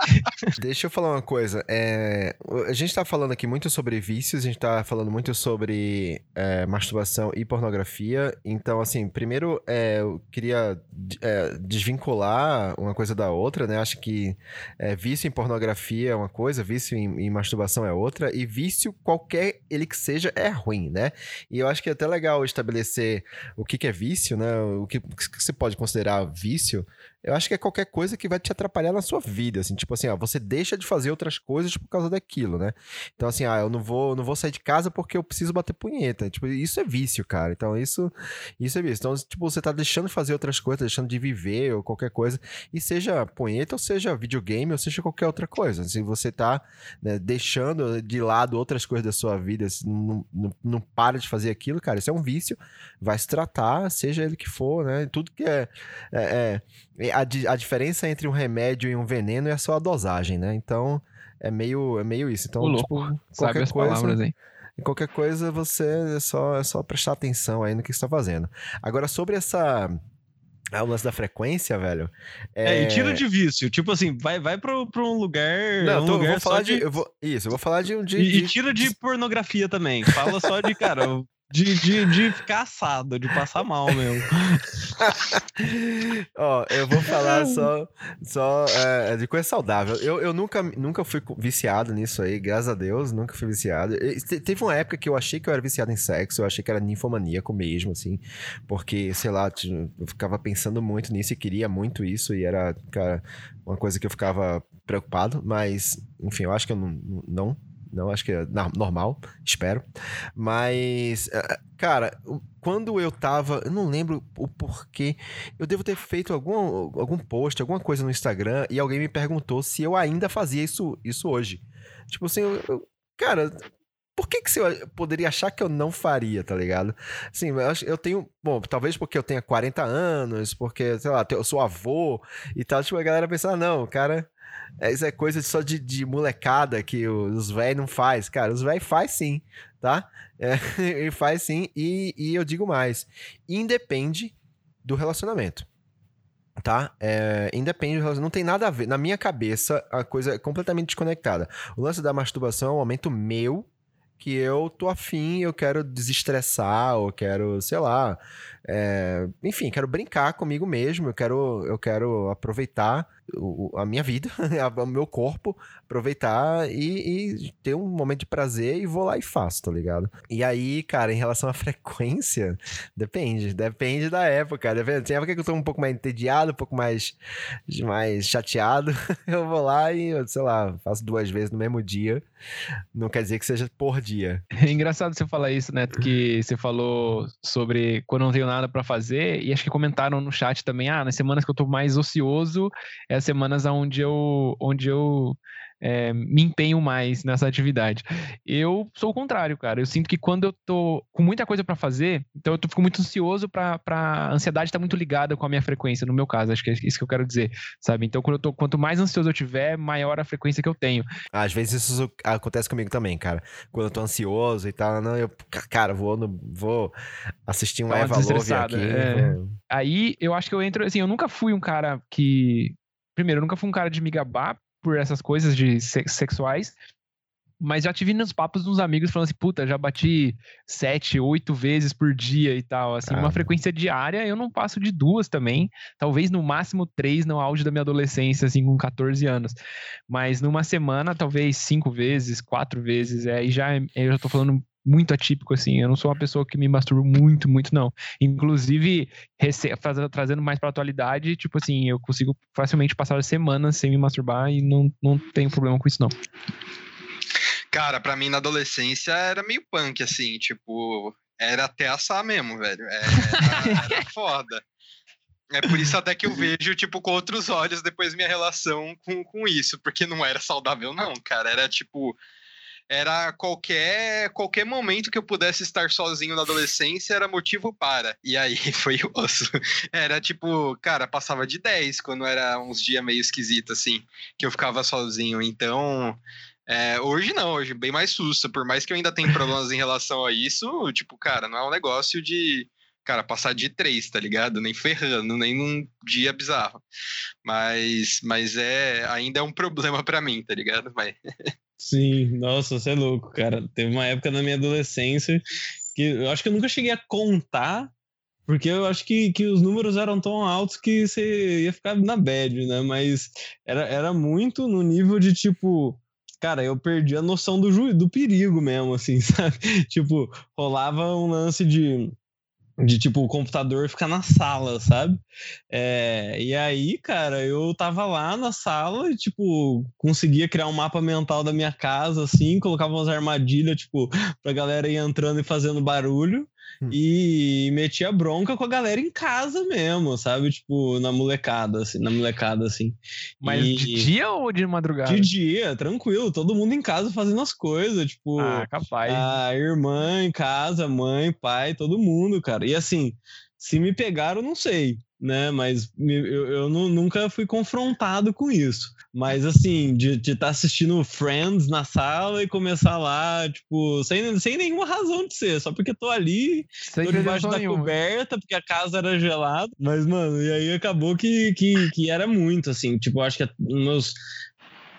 Deixa eu falar uma coisa. é, a gente tá falando aqui muito sobre vícios, a gente tá falando muito sobre é, masturbação e pornografia. Então, assim, primeiro é, eu queria é, desvincular uma coisa da outra, né? Acho que é, vício em pornografia é uma coisa, vício em, em masturbação é outra, e vício, qualquer ele que seja, é ruim, né? E eu acho que é até legal estabelecer o que, que é vício, né? O que, que você pode considerar vício. Eu acho que é qualquer coisa que vai te atrapalhar na sua vida, assim, tipo assim, ó, você deixa de fazer outras coisas por causa daquilo, né? Então, assim, ah, eu não vou, não vou sair de casa porque eu preciso bater punheta. Tipo, isso é vício, cara. Então, isso, isso é vício. Então, tipo, você tá deixando de fazer outras coisas, deixando de viver ou qualquer coisa. E seja punheta, ou seja videogame, ou seja qualquer outra coisa. Se você tá né, deixando de lado outras coisas da sua vida, se não, não, não para de fazer aquilo, cara, isso é um vício. Vai se tratar, seja ele que for, né? Tudo que é. é, é a, a diferença entre um remédio e um veneno é só a dosagem, né? Então. É meio, é meio isso. Então, louco. tipo, Sabe qualquer as coisa, palavras aí. e qualquer coisa você é só, é só prestar atenção aí no que você tá fazendo. Agora, sobre essa. ah, O lance da frequência, velho. É, e tira de vício. Tipo assim, vai, vai pra, pra um lugar. Não, um eu lugar vou só falar de. eu vou- isso, eu vou falar de um de. E, e de- tira de pornografia também. Fala só de, cara, de, de, de ficar assado, de passar mal mesmo. Ó, eu vou falar só, só é, de coisa saudável. Eu, eu nunca, nunca fui viciado nisso aí, graças a Deus, nunca fui viciado. Te- Teve uma época que eu achei que eu era viciado em sexo, eu achei que era ninfomaníaco mesmo, assim, porque, sei lá, eu ficava pensando muito nisso e queria muito isso, e era, cara, uma coisa que eu ficava preocupado, mas, enfim, eu acho que eu não. não não, acho que é normal, espero. Mas, eh, cara, o- quando eu tava. Eu não lembro o porquê. Eu devo ter feito algum, algum post, alguma coisa no Instagram e alguém me perguntou se eu ainda fazia isso, isso hoje. Tipo assim, eu, eu- cara, por que, que você poderia achar que eu não faria, tá ligado? Assim, eu tenho. Bom, talvez porque eu tenha 40 anos, porque, sei lá, eu sou avô e tal. Tipo, a galera pensa, ah, não, cara. É, Isso é coisa só de, de molecada que os velhos não faz. Cara, os velhos faz sim, tá? É, ele faz sim, e, e eu digo mais. Independe do relacionamento. Tá? É, independe. Não tem nada a ver. Na minha cabeça, a coisa é completamente desconectada. O lance da masturbação é um momento meu que eu tô afim, eu quero desestressar, ou quero, sei lá. É, enfim, quero brincar comigo mesmo, eu quero, eu quero aproveitar o- a minha vida, o meu corpo, aproveitar e, e ter um momento de prazer e vou lá e faço, tá ligado? E aí, cara, em relação à frequência, depende, depende da época. Depende. Tem época que eu tô um pouco mais entediado, um pouco mais, mais chateado, eu vou lá e, sei lá, faço duas vezes no mesmo dia. Não quer dizer que seja por dia. É engraçado você falar isso, Neto, que você falou sobre quando não tenho nada pra fazer, e acho que comentaram no chat também, ah, nas semanas que eu tô mais ocioso, é as semanas onde eu, onde eu é, me empenho mais nessa atividade. Eu sou o contrário, cara. Eu sinto que quando eu tô com muita coisa pra fazer, então eu tô, fico muito ansioso pra, pra a ansiedade tá muito ligada com a minha frequência, no meu caso, acho que é isso que eu quero dizer, sabe? Então, quando eu tô, quanto mais ansioso eu tiver, maior a frequência que eu tenho. Às vezes isso acontece comigo também, cara. Quando eu tô ansioso e tal, não, eu, cara, vou, no, vou assistir um Eva Love aqui. é. vou- Aí eu acho que eu entro, assim, eu nunca fui um cara que. Primeiro, eu nunca fui um cara de me gabar por essas coisas de se- sexuais. Mas já tive nos papos dos amigos falando assim, puta, já bati sete, oito vezes por dia e tal. Assim, Ah. uma frequência diária, eu não passo de duas também. Talvez no máximo três no auge da minha adolescência, assim, com 14 anos. Mas numa semana, talvez cinco vezes, quatro vezes. É, e já é- eu já tô falando muito atípico, assim. Eu não sou uma pessoa que me masturbo muito, muito, não. Inclusive, trazendo mais pra atualidade, tipo assim, eu consigo facilmente passar semanas sem me masturbar e não, não tenho problema com isso, não. Cara, pra mim na adolescência era meio punk, assim, tipo, era até assar mesmo, velho. É, Era, era foda. É por isso até que eu vejo, tipo, com outros olhos depois minha relação com, com isso, porque não era saudável, não, cara. Era tipo. Era qualquer qualquer momento que eu pudesse estar sozinho na adolescência era motivo para. E aí foi osso. Era tipo, cara, passava de 10 quando era uns dias meio esquisito, assim, que eu ficava sozinho. Então, é, hoje não, hoje bem mais susto. Por mais que eu ainda tenha problemas em relação a isso, tipo, cara, não é um negócio de, cara, passar de três, tá ligado? Nem ferrando, nem num dia bizarro. Mas, mas é, ainda é um problema pra mim, tá ligado? Mas, Sim, nossa, você é louco, cara. Teve uma época na minha adolescência que eu acho que eu nunca cheguei a contar, porque eu acho que, que os números eram tão altos que você ia ficar na bad, né? Mas era, era muito no nível de tipo. Cara, eu perdi a noção do, ju do perigo mesmo, assim, sabe? Tipo, rolava um lance de. De tipo, o computador ficar na sala, sabe? É, e aí, cara, eu tava lá na sala e, tipo, conseguia criar um mapa mental da minha casa, assim, colocava umas armadilhas, tipo, pra galera ir entrando e fazendo barulho. Hum. E metia bronca com a galera em casa mesmo, sabe? Tipo, na molecada, assim, na molecada, assim. Mas E- de dia ou de madrugada? De dia, tranquilo, todo mundo em casa fazendo as coisas, tipo, Ah, capaz. a irmã em casa, mãe, pai, todo mundo, cara. E assim, se me pegaram, não sei, né? Mas eu, eu nu- nunca fui confrontado com isso. Mas assim, de estar assistindo Friends na sala e começar lá, tipo, sem, sem nenhuma razão de ser, só porque tô ali, Sem tô debaixo da nenhuma. coberta, porque a casa era gelada. Mas, mano, e aí acabou que, que, que era muito, assim, tipo, acho que nos meus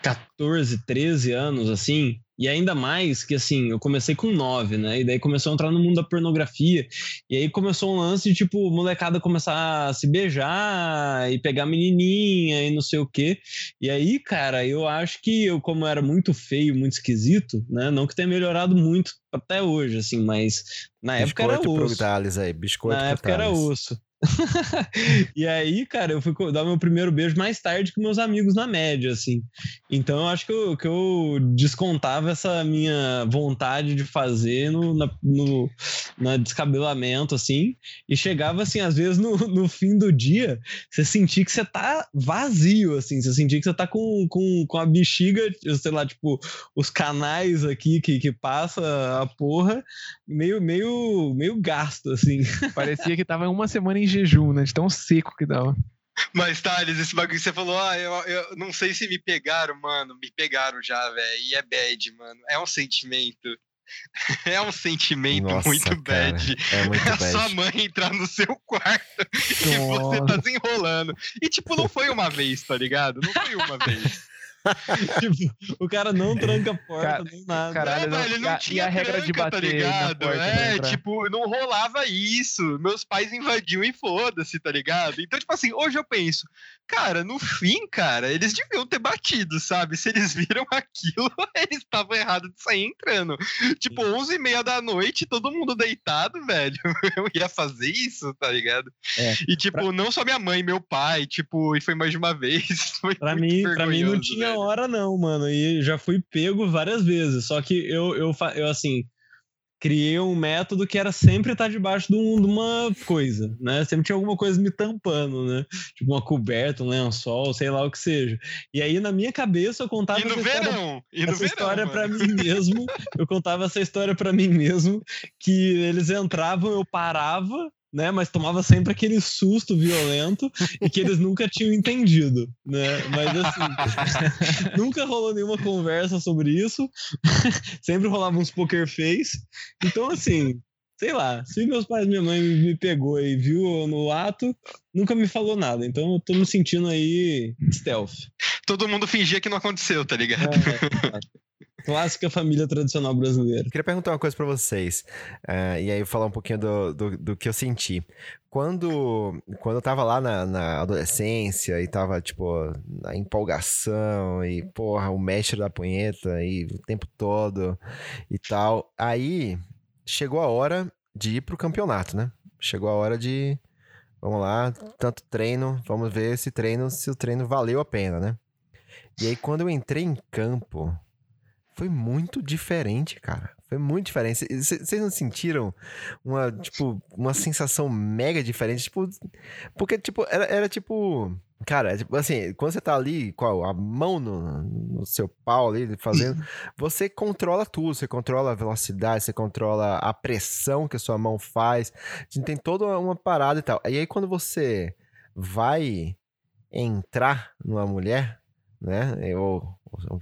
14, 13 anos, assim, e ainda mais que, assim, eu comecei com 9, né? E daí começou a entrar no mundo da pornografia. E aí começou um lance de, tipo, molecada começar a se beijar e pegar menininha e não sei o quê. E aí, cara, eu acho que eu, como era muito feio, muito esquisito, né? Não que tenha melhorado muito até hoje, assim, mas na época era Biscoito pro osso. Thales aí, biscoito Na época era Thales. osso. e aí, cara, eu fui dar meu primeiro beijo mais tarde que meus amigos na média, assim. Então eu acho que eu, que eu descontava essa minha vontade de fazer no, na, no na descabelamento, assim. E chegava, assim, às vezes no, no fim do dia, você sentia que você tá vazio, assim. Você sentia que você tá com, com, com a bexiga, sei lá, tipo, os canais aqui que, que passa a porra, meio, meio, meio gasto, assim. Parecia que tava uma semana em jejum, né? De tão seco que dava. Mas, Thales, esse bagulho que você falou, ah, eu, eu não sei se me pegaram, mano. Me pegaram já, velho. E é bad, mano. É um sentimento. É um sentimento Nossa, muito cara, bad. É muito É a sua bad. mãe entrar no seu quarto e você tá desenrolando. E, tipo, não foi uma vez, tá ligado? Não foi uma vez. tipo, o cara não tranca a porta, Cara, nem nada. caralho, é, não- velho, e não a- tinha a regra de tranca, bater tá ligado? porta pra É, tipo, não rolava isso. Meus pais invadiam e foda-se, tá ligado? Então, tipo assim, hoje eu penso, cara, no fim, cara, eles deviam ter batido, sabe? Se eles viram aquilo, eles estavam errados de sair entrando. Tipo, 11 e meia da noite, todo mundo deitado, velho. Eu ia fazer isso, tá ligado? É, E, tipo, não só minha mãe, meu pai, tipo, e foi mais de uma vez. Foi Pra muito mim, pra mim não tinha hora, não, mano. E já fui pego várias vezes. Só que eu, eu, eu assim, criei um método que era sempre estar debaixo de, um- de uma coisa, né? Sempre tinha alguma coisa me tampando, né? Tipo uma coberta, um lençol, sei lá o que seja. E aí, na minha cabeça, eu contava E no essa história verão, e no essa verão, história pra mim mesmo. Eu contava essa história pra mim mesmo, que eles entravam, eu parava, né? Mas tomava sempre aquele susto violento e que eles nunca tinham entendido, né? Mas assim, nunca rolou nenhuma conversa sobre isso. sempre rolava uns poker face. Então, assim, sei lá, se meus pais e minha mãe me pegou e viu no ato, nunca me falou nada. Então eu tô me sentindo aí stealth. Todo mundo fingia que não aconteceu, tá ligado? É, Clássica família tradicional brasileira. Queria perguntar uma coisa pra vocês, eh, e aí falar um pouquinho do, do, do que eu senti. Quando, quando eu tava lá na, na adolescência e tava, tipo, na empolgação e, porra, o mestre da punheta e o tempo todo e tal, aí chegou a hora de ir pro campeonato, né? Chegou a hora de, vamos lá, tanto treino, vamos ver esse treino, se o treino valeu a pena, né? E aí quando eu entrei em campo, foi muito diferente, cara. Foi muito diferente. Vocês não sentiram uma, tipo, uma sensação mega diferente? Tipo, porque, tipo, era, era tipo. Cara, tipo, assim, quando você tá ali, qual? A mão no, no seu pau ali, fazendo. você controla tudo. Você controla a velocidade, você controla a pressão que a sua mão faz. Tem toda uma parada e tal. E aí, quando você vai entrar numa mulher, né? Ou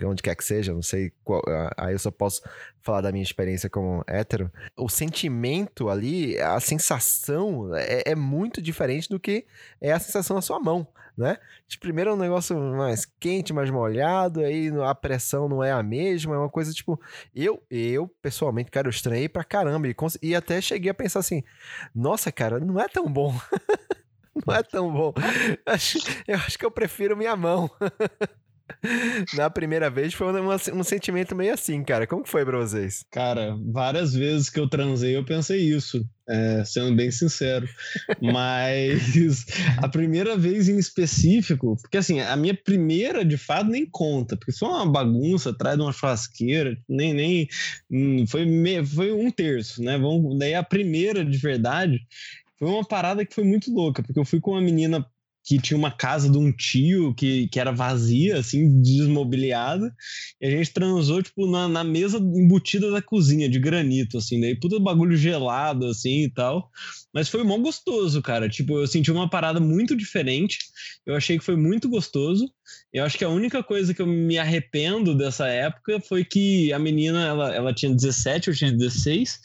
onde quer que seja, não sei qual. ah, Aí eu só posso falar da minha experiência como hétero. O sentimento ali, a sensação é, é muito diferente do que é a sensação na sua mão, né? De primeiro é um negócio mais quente, mais molhado, aí a pressão não é a mesma, é uma coisa tipo. Eu, eu pessoalmente, cara, eu estranhei pra caramba. E, e até cheguei a pensar assim: nossa, cara, não é tão bom. Não é tão bom. Eu acho que eu prefiro minha mão. Na primeira vez foi uma- um sentimento meio assim, cara. Como que foi pra vocês? Cara, várias vezes que eu transei eu pensei isso. é, sendo bem sincero. Mas a primeira vez em específico, porque assim, a minha primeira de fato nem conta, porque foi uma bagunça atrás de uma churrasqueira, nem, nem hum, foi, me, foi um terço, né? Vamos, daí a primeira de verdade foi uma parada que foi muito louca, porque eu fui com uma menina que tinha uma casa de um tio que, que era vazia, assim, desmobiliada, e a gente transou, tipo, na, na mesa embutida da cozinha, de granito, assim, daí puta bagulho gelado, assim, e tal, mas foi mó gostoso, cara, tipo, eu senti uma parada muito diferente, eu achei que foi muito gostoso, eu acho que a única coisa que eu me arrependo dessa época foi que a menina, ela, ela tinha 17, eu tinha 16,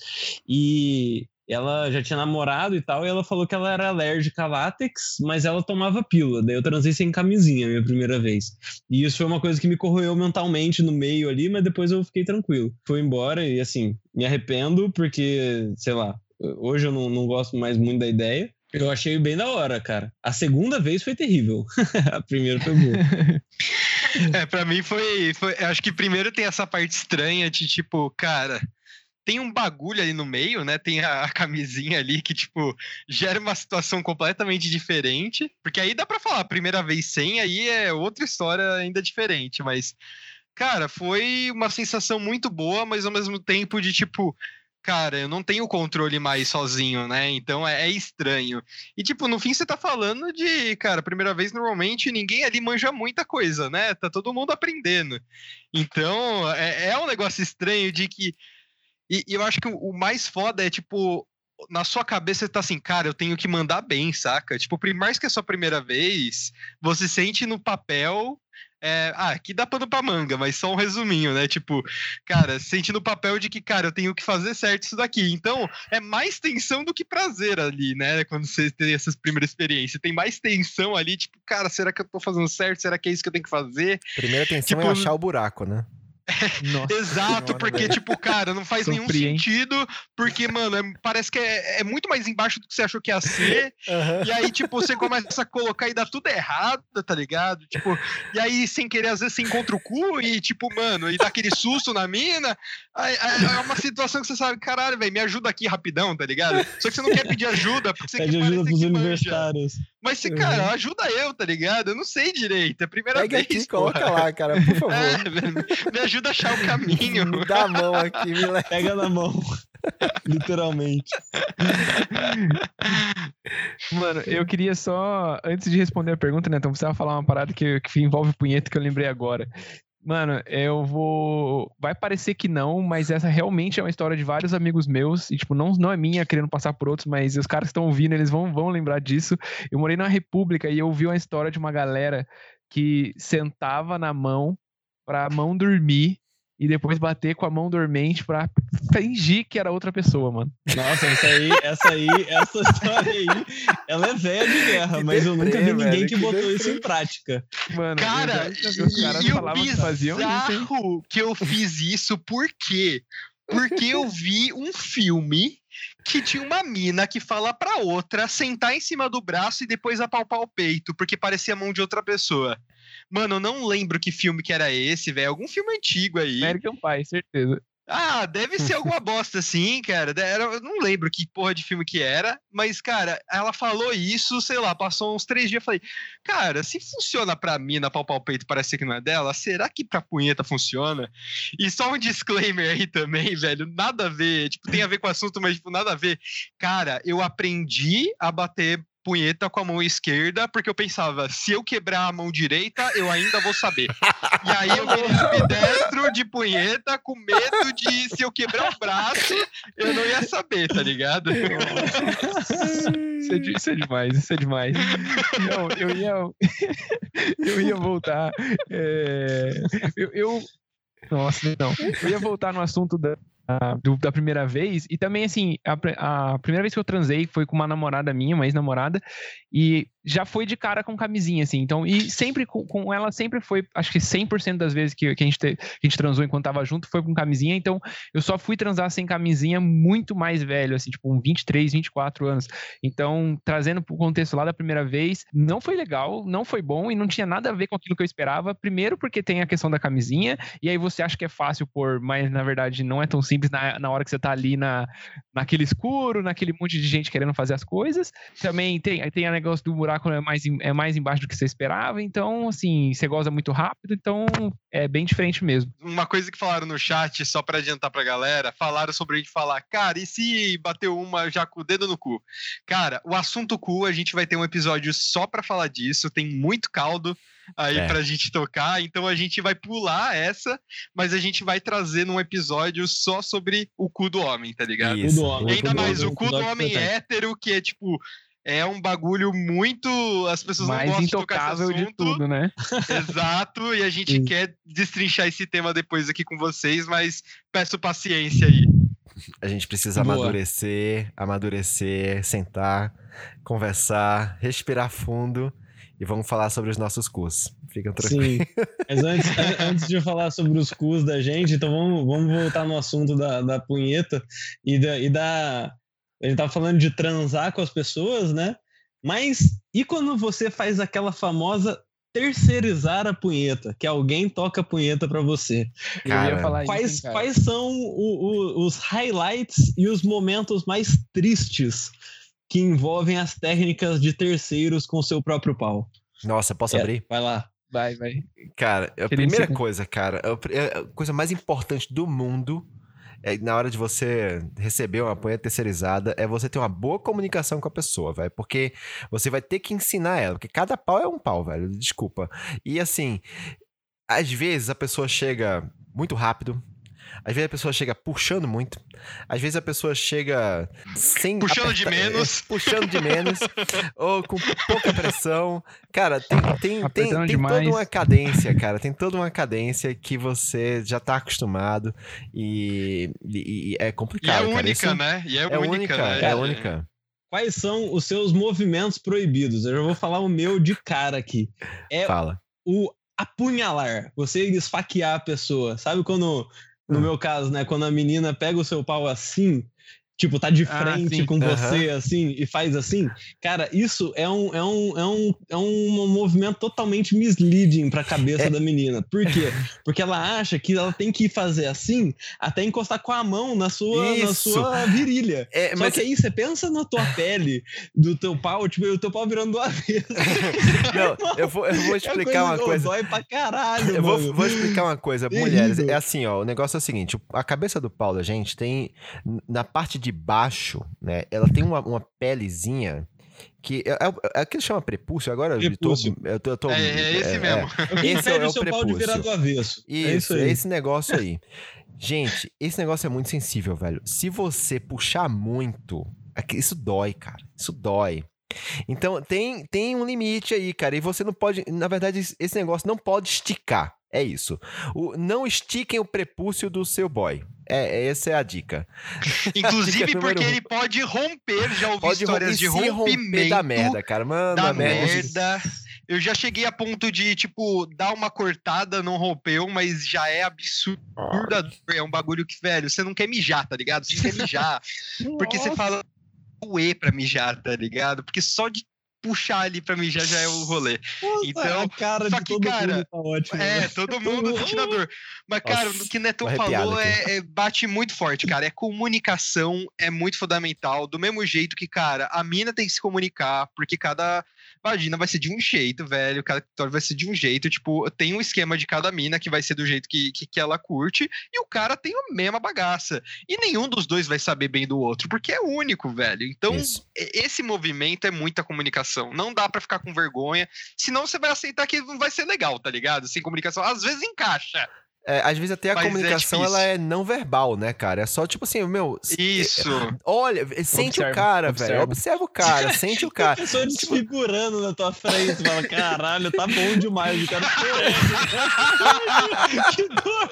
e ela já tinha namorado e tal, e ela falou que ela era alérgica a látex, mas ela tomava pílula. Daí eu transei sem camisinha a minha primeira vez. E isso foi uma coisa que me corroeu mentalmente no meio ali, mas depois eu fiquei tranquilo. Fui embora e assim, me arrependo porque, sei lá, hoje eu não, não gosto mais muito da ideia. Eu achei bem da hora, cara. A segunda vez foi terrível. a primeira foi boa. É, pra mim foi, foi. Acho que primeiro tem essa parte estranha de tipo, cara tem um bagulho ali no meio, né? Tem a, a, camisinha ali que, tipo, gera uma situação completamente diferente. Porque aí dá pra falar, primeira vez sem, aí é outra história ainda diferente. Mas, cara, foi uma sensação muito boa, mas ao mesmo tempo de, tipo, cara, eu não tenho controle mais sozinho, né? Então é, é, estranho. E, tipo, no fim você tá falando de, cara, primeira vez normalmente ninguém ali manja muita coisa, né? Tá todo mundo aprendendo. Então é, é um negócio estranho de que e, e eu acho que o, o mais foda é, tipo, na sua cabeça você tá assim, cara, eu tenho que mandar bem, saca? Tipo, por mais que é a sua primeira vez, você sente no papel. É, ah, aqui dá pano pra manga, mas só um resuminho, né? Tipo, cara, sente no papel de que, cara, eu tenho que fazer certo isso daqui. Então, é mais tensão do que prazer ali, né? Quando você tem essas primeiras experiências. Tem mais tensão ali, tipo, cara, será que eu tô fazendo certo? Será que é isso que eu tenho que fazer? Primeira tensão Tipo, é achar o buraco, né? Nossa Exato, senhora, porque, velho. tipo, cara, não faz nenhum sentido, porque, mano, é- parece que é, é muito mais embaixo do que você achou que ia ser, e aí, tipo, você começa a colocar e dá tudo errado, tá ligado? Tipo, e aí, sem querer, às vezes você encontra o cu e, tipo, mano, e dá aquele susto na mina, aí, aí é uma situação que você sabe, caralho, velho, me ajuda aqui rapidão, tá ligado? Só que você não quer pedir ajuda, porque você Pede quer ajuda pros que manja. universitários. Mas, se, cara, ajuda eu, tá ligado? Eu não sei direito, é a primeira Pega vez, aqui, porra. coloca lá, cara, por favor. É, velho, me ajuda a achar o caminho. Me dá a mão aqui, me leva. Pega na mão. Literalmente. Mano, eu queria só, antes de responder a pergunta, né, então precisava falar uma parada que, que envolve punheta que eu lembrei agora. Mano, eu vou. Vai parecer que não, mas essa realmente é uma história de vários amigos meus. E, tipo, não, não é minha querendo passar por outros, mas os caras que estão ouvindo, eles vão, vão lembrar disso. Eu morei na República e eu vi uma história de uma galera que sentava na mão pra mão dormir e depois bater com a mão dormente pra fingir que era outra pessoa, mano. Nossa, essa aí, essa aí, essa história aí, ela é velha de guerra, Que mas eu nunca vi ninguém velho, que que botou deprê. isso em prática. Mano, Cara, eu já- os caras e o falavam que faziam isso, hein? que eu fiz isso, por quê? Porque eu vi um filme que tinha uma mina que fala pra outra sentar em cima do braço e depois apalpar o peito, porque parecia a mão de outra pessoa. Mano, eu não lembro que filme que era esse, velho. Algum filme antigo aí. American Pie, certeza. Ah, deve ser alguma bosta assim, cara. Era- eu não lembro que porra de filme que era, mas, cara, ela falou isso, sei lá, passou uns três dias. Eu falei, cara, se funciona pra mim na palpar o peito parecer que não é dela, será que pra punheta funciona? E só um disclaimer aí também, velho, nada a ver, tipo, tem a ver com o assunto, mas, tipo, nada a ver. Cara, eu aprendi a bater punheta com a mão esquerda, porque eu pensava, se eu quebrar a mão direita, eu ainda vou saber. E aí eu virei ambidestro de punheta com medo de se eu quebrar o braço, eu não ia saber, tá ligado? Isso é, isso é demais, isso é demais. Não, eu ia. eu ia voltar. é, eu, eu- Nossa, não. Eu ia voltar no assunto da. Do- da primeira vez, e também assim, a, a primeira vez que eu transei foi com uma namorada minha, uma ex-namorada, e já foi de cara com camisinha, assim. Então, e sempre com, com ela, sempre foi, acho que 100% das vezes que, que, a gente te, que a gente transou enquanto tava junto foi com camisinha. Então, eu só fui transar sem camisinha muito mais velho, assim, tipo, um 23, 24 anos. Então, trazendo pro contexto lá da primeira vez, não foi legal, não foi bom e não tinha nada a ver com aquilo que eu esperava. Primeiro, porque tem a questão da camisinha, e aí você acha que é fácil pôr, mas na verdade não é tão simples na, na hora que você tá ali na, naquele escuro, naquele monte de gente querendo fazer as coisas. Também tem, tem a negócio do buraco é mais, é mais embaixo do que você esperava, então, assim, você goza muito rápido, então é bem diferente mesmo. Uma coisa que falaram no chat, só pra adiantar pra galera, falaram sobre a gente falar, cara, e se bateu uma já com o dedo no cu? Cara, o assunto cu, a gente vai ter um episódio só pra falar disso, tem muito caldo aí É. pra gente tocar, então a gente vai pular essa, mas a gente vai trazer num episódio só sobre o cu do homem, tá ligado? Isso. do homem. E ainda Cu do mais, homem, o cu do homem importante. hétero, que é tipo. É um bagulho muito. As pessoas não Mais gostam de tocar esse intocável de assunto. tudo, né? Exato, e a gente Sim. quer destrinchar esse tema depois aqui com vocês, mas peço paciência aí. A gente precisa Boa. amadurecer, amadurecer, sentar, conversar, respirar fundo e vamos falar sobre os nossos cus. Ficam tranquilos. Sim. Mas antes, an- antes de falar sobre os cus da gente, então vamos, vamos voltar no assunto da, da punheta e da, e da. A gente tava falando de transar com as pessoas, né? Mas e quando você faz aquela famosa terceirizar a punheta, que alguém toca a punheta pra você? eu Cara, ia falar Quais, isso, quais são o- o- os highlights e os momentos mais tristes que envolvem as técnicas de terceiros com seu próprio pau? Nossa, posso É, abrir? Vai lá. Vai, vai. Cara, a primeira coisa, cara, a coisa mais importante do mundo é na hora de você receber uma punheta terceirizada é você ter uma boa comunicação com a pessoa, velho. Porque você vai ter que ensinar ela, porque cada pau é um pau, velho. Desculpa. E assim, às vezes a pessoa chega muito rápido. Às vezes a pessoa chega puxando muito. Às vezes a pessoa chega sem. Puxando de menos. Puxando de menos. ou com pouca pressão. Cara, tem, tem, tem, tem toda uma cadência, cara. Tem toda uma cadência que você já tá acostumado. E, e- e é E complicado. é cara. única, Isso né? E é, É única, única, né? é única. Quais são os seus movimentos proibidos? Eu já vou falar o meu de cara aqui. É Fala. o apunhalar, você esfaquear a pessoa. Sabe quando, no meu caso, né, quando a menina pega o seu pau assim, tipo, tá de Ah, frente sim. com Aham. você assim e faz assim, cara, isso é um, é um, é um, é um movimento totalmente misleading pra cabeça É. da menina. Por quê? Porque ela acha que ela tem que fazer assim até encostar com a mão na sua, na sua virilha. É, Só mas que aí você pensa na tua pele do teu pau, tipo, o teu pau virando do avesso. não, eu vou, eu vou É explicar uma coisa. Dói pra caralho, Eu vou, mano. vou explicar uma coisa, mulheres. É assim, ó. O negócio é o seguinte: a cabeça do pau da gente tem. Na parte de baixo, né? Ela tem uma, uma pelezinha. Que é, é, é que chama prepúcio agora? Eu tô- Prepúcio. Eu tô, eu tô- É, é esse mesmo. É o que Esse é impede o o seu pau de virar prepúcio. do avesso. Isso, é isso aí. esse negócio aí. Gente, esse negócio é muito sensível, velho. Se você puxar muito, isso dói, cara. Isso dói. Então, tem, tem um limite aí, cara. E você não pode. Na verdade, esse- esse negócio não pode esticar. É isso. O, não estiquem o prepúcio do seu boy. É, essa é a dica. Inclusive Dica número porque um. ele pode romper, já ouvi Pode histórias de rompimento da merda, cara. Mano, da a merda. merda. Eu já cheguei a ponto de, tipo, dar uma cortada, não rompeu, mas já é absurda. É um bagulho que, velho, você não quer mijar, tá ligado? Você não quer mijar. porque você fala o E pra mijar, tá ligado? Porque só de puxar ali pra mijar já é o rolê. Então, a cara só que, cara, tá ótima. É, né? todo mundo sentindo a dor. Mas, cara, Nossa, o que Netão tô arrepiado falou é, é- bate muito forte, cara. É comunicação, é muito fundamental. Do mesmo jeito que, cara, a mina tem que se comunicar, porque cada vagina vai ser de um jeito, velho. Cada clitóris vai ser de um jeito. Tipo, tem um esquema de cada mina que vai ser do jeito que, que, que ela curte, e o cara tem a mesma bagaça. E nenhum dos dois vai saber bem do outro, porque é único, velho. Então, Isso. esse movimento é muita comunicação. Não dá pra ficar com vergonha, senão você vai aceitar que não vai ser legal, tá ligado? Sem comunicação. Às vezes encaixa, É, às vezes até a Mas é comunicação difícil. ela é não verbal, né, cara? É só tipo assim, meu, Isso. olha, sente o Observa, cara, velho. observa. Observa o cara, sente o A cara. pessoa desfigurando na tua frente, fala, caralho, tá bom demais, o cara que dor!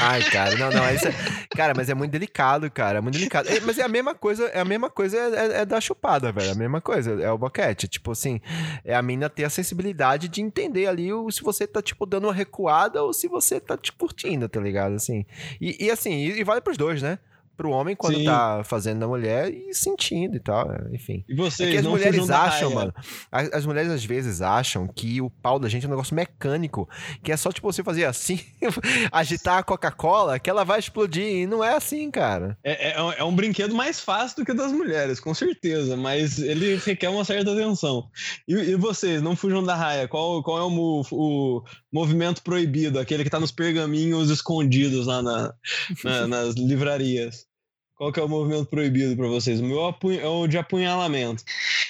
Ai, cara, não, não, isso é, cara, mas é muito delicado, cara, é muito delicado. É, mas é a mesma coisa, é a mesma coisa é, é- é da chupada, velho, é a mesma coisa, é o boquete, tipo assim, é a mina ter a sensibilidade de entender ali o, se você tá, tipo, dando uma recuada ou se você tá, te curtindo, tá ligado, assim. E, e assim, e, e vale pros dois, né? Pro homem quando Sim. tá fazendo na mulher e sentindo e tal, é, enfim. E É vocês que as mulheres acham, mano. As, as mulheres às vezes acham que o pau da gente é um negócio mecânico, que é só tipo você fazer assim, agitar a Coca-Cola, que ela vai explodir. E não é assim, cara. É, é, um- é um brinquedo mais fácil do que o das mulheres, com certeza, mas ele requer uma certa atenção. E, e vocês, não fujam da raia, qual, qual é o, o movimento proibido, aquele que tá nos pergaminhos escondidos lá na- na- nas livrarias? Qual que é o movimento proibido pra vocês? O meu é o de apunhalamento.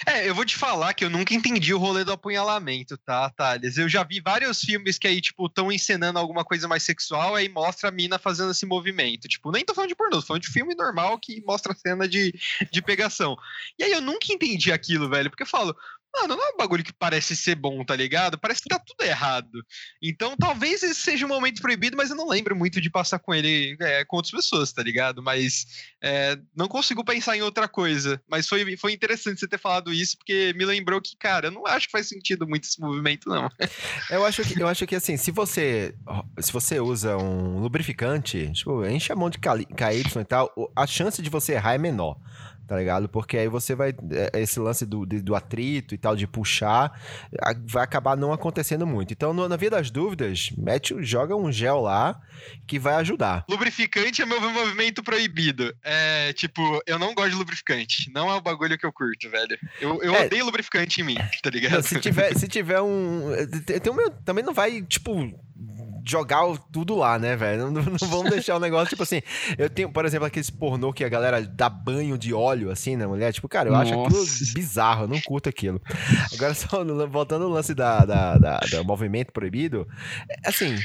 É, eu vou te falar que eu nunca entendi o rolê do apunhalamento, tá, Thales? Eu já vi vários filmes que aí, tipo, estão encenando alguma coisa mais sexual, aí mostra a mina fazendo esse movimento. Tipo, nem tô falando de pornô, tô falando de filme normal que mostra a cena de, de pegação. E aí eu nunca entendi aquilo, velho, porque eu falo, mano, não é um bagulho que parece ser bom, tá ligado? Parece que tá tudo errado. Então talvez esse seja um momento proibido, mas eu não lembro muito de passar com ele é, com outras pessoas, tá ligado? Mas é, não consigo pensar em outra coisa. Mas foi, foi interessante você ter falado isso, porque me lembrou que, cara, eu não acho que faz sentido muito esse movimento, não. Eu acho que, eu acho que assim, se você, se você usa um lubrificante, tipo, enche a mão de KY e tal, a chance de você errar é menor. Tá ligado? Porque aí você vai. é, Esse lance do, do atrito e tal, de puxar, vai acabar não acontecendo muito. Então, na via das dúvidas, mete, joga um gel lá que vai ajudar. Lubrificante é meu movimento proibido. É, tipo, eu não gosto de lubrificante. Não é o bagulho que eu curto, velho. Eu, eu É. odeio lubrificante em mim, tá ligado? Se tiver, se tiver um. tem- tem um meu- também não vai, tipo, jogar tudo lá, né, velho? Não, não vamos deixar o negócio, tipo assim. Eu tenho, por exemplo, aqueles pornô que a galera dá banho de óleo, assim, na mulher. Tipo, cara, eu acho aquilo Nossa. bizarro, eu não curto aquilo. Agora, só no- voltando ao lance da, da, da- do movimento proibido, é, assim.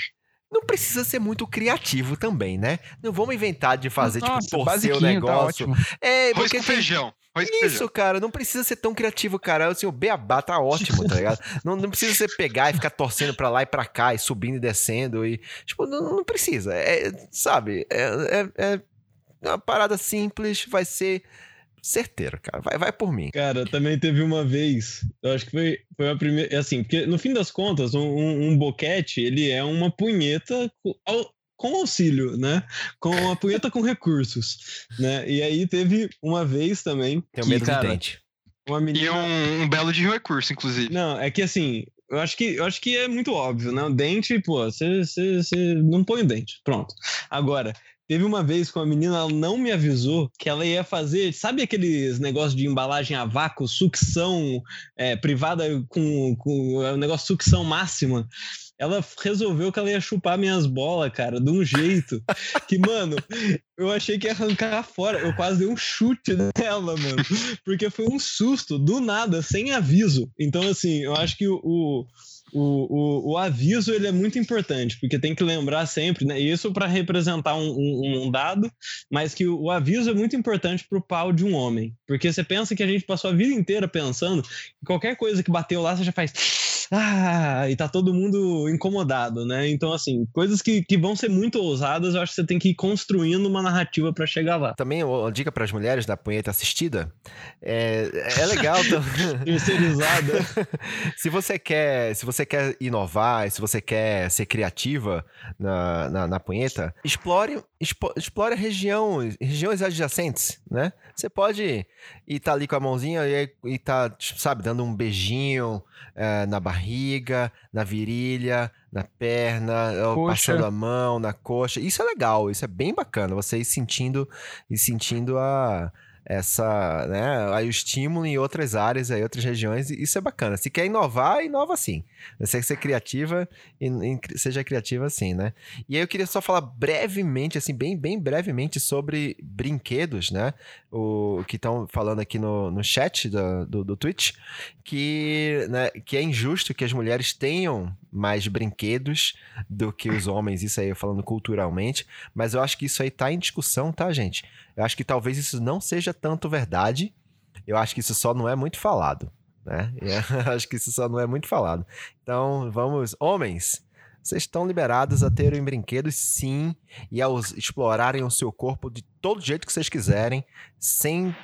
Não precisa ser muito criativo também, né? Não vamos inventar de fazer, Nossa, tipo, torcer o tá negócio. ótimo. é, Arroz porque com tem, feijão. Isso, cara, não precisa ser tão criativo, cara. Assim, o beabá tá ótimo, tá ligado? Não, não precisa você pegar e ficar torcendo pra lá e pra cá, e subindo e descendo, e. Tipo, não, não precisa. É, sabe? É, é, é uma parada simples, vai ser certeiro, cara. Vai, vai por mim. Cara, também teve uma vez, eu acho que foi, foi a primeira, assim, porque no fim das contas, um, um, um boquete, ele é uma punheta com auxílio, né? Com uma punheta com recursos, né? E aí teve uma vez também que, medo cara, uma E menina... um, um belo de recurso, inclusive. Não, é que assim, eu acho que, eu acho que é muito óbvio, né? O dente, pô, você não põe o dente, pronto. Agora, teve uma vez que uma menina ela não me avisou que ela ia fazer, sabe aqueles negócios de embalagem a vácuo, sucção é, privada com, com é, um negócio de sucção máxima? Ela resolveu que ela ia chupar minhas bolas, cara, de um jeito que, mano, eu achei que ia arrancar fora. Eu quase dei um chute nela, mano. Porque foi um susto, do nada, sem aviso. Então, assim, eu acho que o, o, o, o aviso ele é muito importante, porque tem que lembrar sempre, né? Isso para representar um, um, um dado, mas que o, o aviso é muito importante pro pau de um homem. Porque você pensa que a gente passou a vida inteira pensando que qualquer coisa que bateu lá, você já faz. Ah, e tá todo mundo incomodado, né? Então, assim, coisas que, que vão ser muito ousadas, eu acho que você tem que ir construindo uma narrativa para chegar lá. Também, uma dica pras mulheres da punheta assistida. É, é legal. Terceirizada. se você quer se você quer inovar se você quer ser criativa na, na, na punheta explore expo- explore a região regiões adjacentes né você pode ir tá ali com a mãozinha e, aí- e tá sabe dando um beijinho eh, na barriga na virilha na perna Coxa. passando a mão na coxa isso é legal isso é bem bacana você ir sentindo e sentindo a essa, né, aí o estímulo em outras áreas, aí outras regiões, isso é bacana. Se quer inovar, inova sim. Você ser criativa, e, e seja criativa sim, né? E aí eu queria só falar brevemente, assim, bem, bem brevemente sobre brinquedos, né? O que estão falando aqui no, no chat do, do, do Twitch, que, né, que é injusto que as mulheres tenham mais brinquedos do que os homens, isso aí falando culturalmente, mas eu acho que isso aí tá em discussão, tá, gente? Eu acho que talvez isso não seja tanto verdade, eu acho que isso só não é muito falado, né? Eu acho que isso só não é muito falado. Então, vamos, homens, vocês estão liberados a terem brinquedos, sim, e a explorarem o seu corpo de todo jeito que vocês quiserem, sem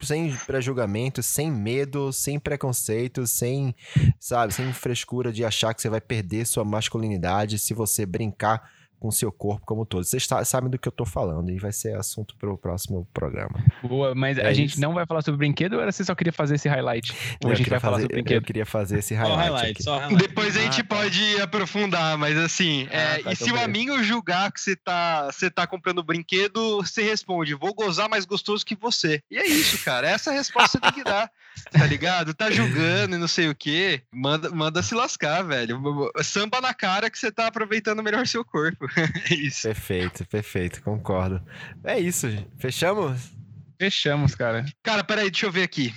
sem pré-julgamento, sem medo, sem preconceito, sem, sabe, sem frescura de achar que você vai perder sua masculinidade se você brincar com seu corpo como um todo. Vocês sa- sabem do que eu tô falando e vai ser assunto para o próximo programa. Boa, mas É a gente isso. não vai falar sobre brinquedo ou era você só queria fazer esse highlight? Ou Eu a gente queria vai falar fazer- sobre eu brinquedo? queria fazer esse Só highlight. highlight, aqui. só highlight. Depois a gente Ah, tá. pode aprofundar, mas assim, é, Ah, tá, e então se o amigo julgar que você tá, você tá comprando brinquedo, você responde, vou gozar mais gostoso que você. E é isso, cara. Essa é a resposta que você tem que dar, tá ligado? Tá julgando e não sei o quê. Manda, manda se lascar, velho. Samba na cara que você tá aproveitando melhor seu corpo. É isso. Perfeito, perfeito, concordo. É isso, gente. fechamos? Fechamos, cara. Cara, peraí, deixa eu ver aqui.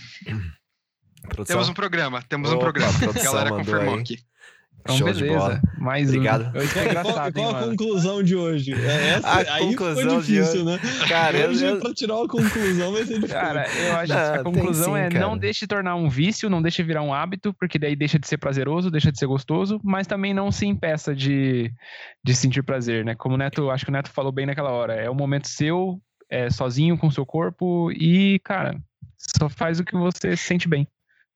Produção? Temos um programa, temos um Opa, programa. a galera confirmou aí. aqui. Então, Show de bola. beleza. Mais Obrigado. um. Isso é Qual, engraçado, qual hein, a mano? conclusão de hoje? É essa, A aí conclusão ficou de difícil, né? Cara, eu, hoje, eu- pra tirar uma conclusão vai ser difícil. Cara, eu acho que Não, a tem conclusão sim, é cara. não deixe tornar um vício, não deixe virar um hábito, porque daí deixa de ser prazeroso, deixa de ser gostoso, mas também não se impeça de, de sentir prazer, né? Como o Neto, acho que o Neto falou bem naquela hora, é um momento seu, é, sozinho com o seu corpo e, cara, só faz o que você sente bem.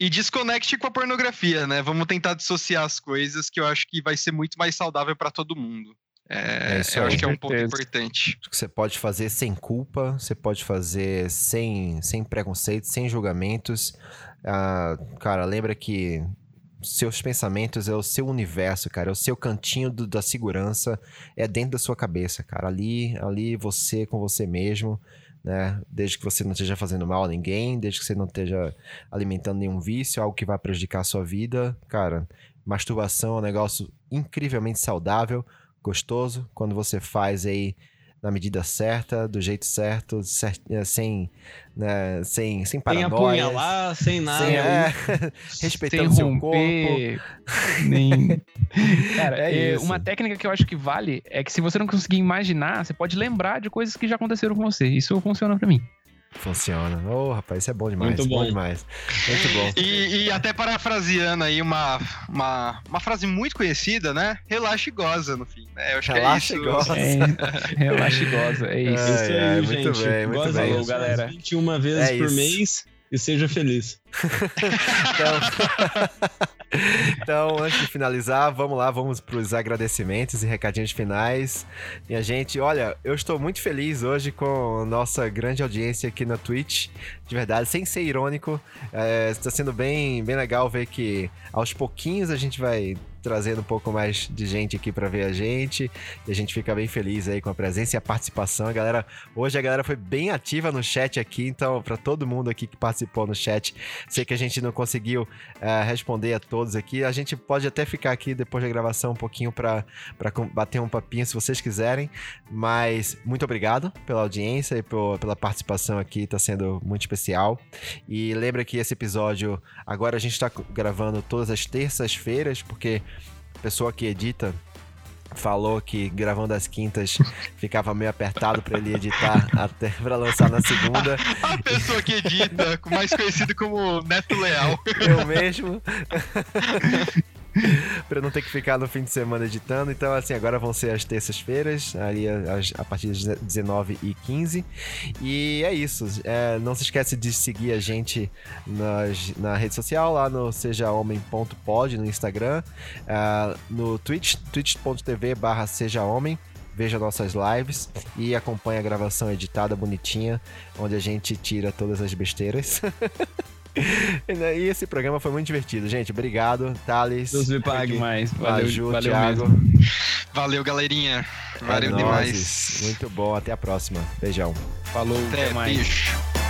E desconecte com a pornografia, né? Vamos tentar dissociar as coisas, que eu acho que vai ser muito mais saudável pra todo mundo. É, É isso eu aí. acho que é um ponto certeza. importante. que você pode fazer sem culpa, você pode fazer sem, sem preconceito, sem julgamentos. Ah, cara, lembra que seus pensamentos é o seu universo, cara, é o seu cantinho do- da segurança, é dentro da sua cabeça, cara. Ali, ali você com você mesmo, né? Desde que você não esteja fazendo mal a ninguém, desde que você não esteja alimentando nenhum vício, algo que vai prejudicar a sua vida, cara. Masturbação é um negócio incrivelmente saudável, gostoso, quando você faz aí na medida certa, do jeito certo, cer- eh, sem, né, sem, sem Sem paranoia. apunhalar, sem nada. Sem, é, respeitando seu corpo. romper, nem... Cara, É é, isso. uma técnica que eu acho que vale é que se você não conseguir imaginar, você pode lembrar de coisas que já aconteceram com você. Isso funciona pra mim. Funciona. Ô, rapaz, isso é bom demais. Muito bom. bom. demais. Muito bom. E, e até parafraseando aí uma, uma, uma frase muito conhecida, né? Relaxa e goza no fim. Né? Eu acho Relaxa que e é isso. goza. É, relaxa e goza, é isso. Ai, Isso aí, ai, muito gente. bem, muito Goza bem. aí, galera. 21 vezes É por isso. mês e seja feliz. Então, então, antes de finalizar, vamos lá, vamos para os agradecimentos e recadinhos finais. Minha gente, olha, eu estou muito feliz hoje com nossa grande audiência aqui na Twitch. De verdade, sem ser irônico, é, está sendo bem, bem legal ver que aos pouquinhos a gente vai trazendo um pouco mais de gente aqui para ver a gente. E a gente fica bem feliz aí com a presença e a participação. A galera, hoje a galera foi bem ativa no chat aqui, então para todo mundo aqui que participou no chat, sei que a gente não conseguiu é, responder a todos aqui. A gente pode até ficar aqui depois da gravação um pouquinho para bater um papinho se vocês quiserem. Mas muito obrigado pela audiência e por- pela participação aqui, tá sendo muito especial. E lembra que esse episódio agora a gente tá gravando todas as terças-feiras, porque pessoa que edita falou que gravando as quintas ficava meio apertado para ele editar até para lançar na segunda. A pessoa que edita, mais conhecido como Neto Leal. Eu mesmo. pra não ter que ficar no fim de semana editando. Então, assim, agora vão ser as terças-feiras, ali as- a partir das 19 e 15 E é isso. É, não se esquece de seguir a gente nas, na rede social, lá no sejahomem.pod, no Instagram, ah, no Twitch, twitch.tv barra sejahomem. Veja nossas lives e acompanhe a gravação editada bonitinha, onde a gente tira todas as besteiras. E esse programa foi muito divertido, gente. Obrigado, Thales. Deus me pague. demais. Valeu, Maju, valeu Thiago. mesmo. Valeu, galerinha. É Valeu nóis. demais. Muito bom. Até a próxima. Beijão. Falou, Até, até mais. beijo.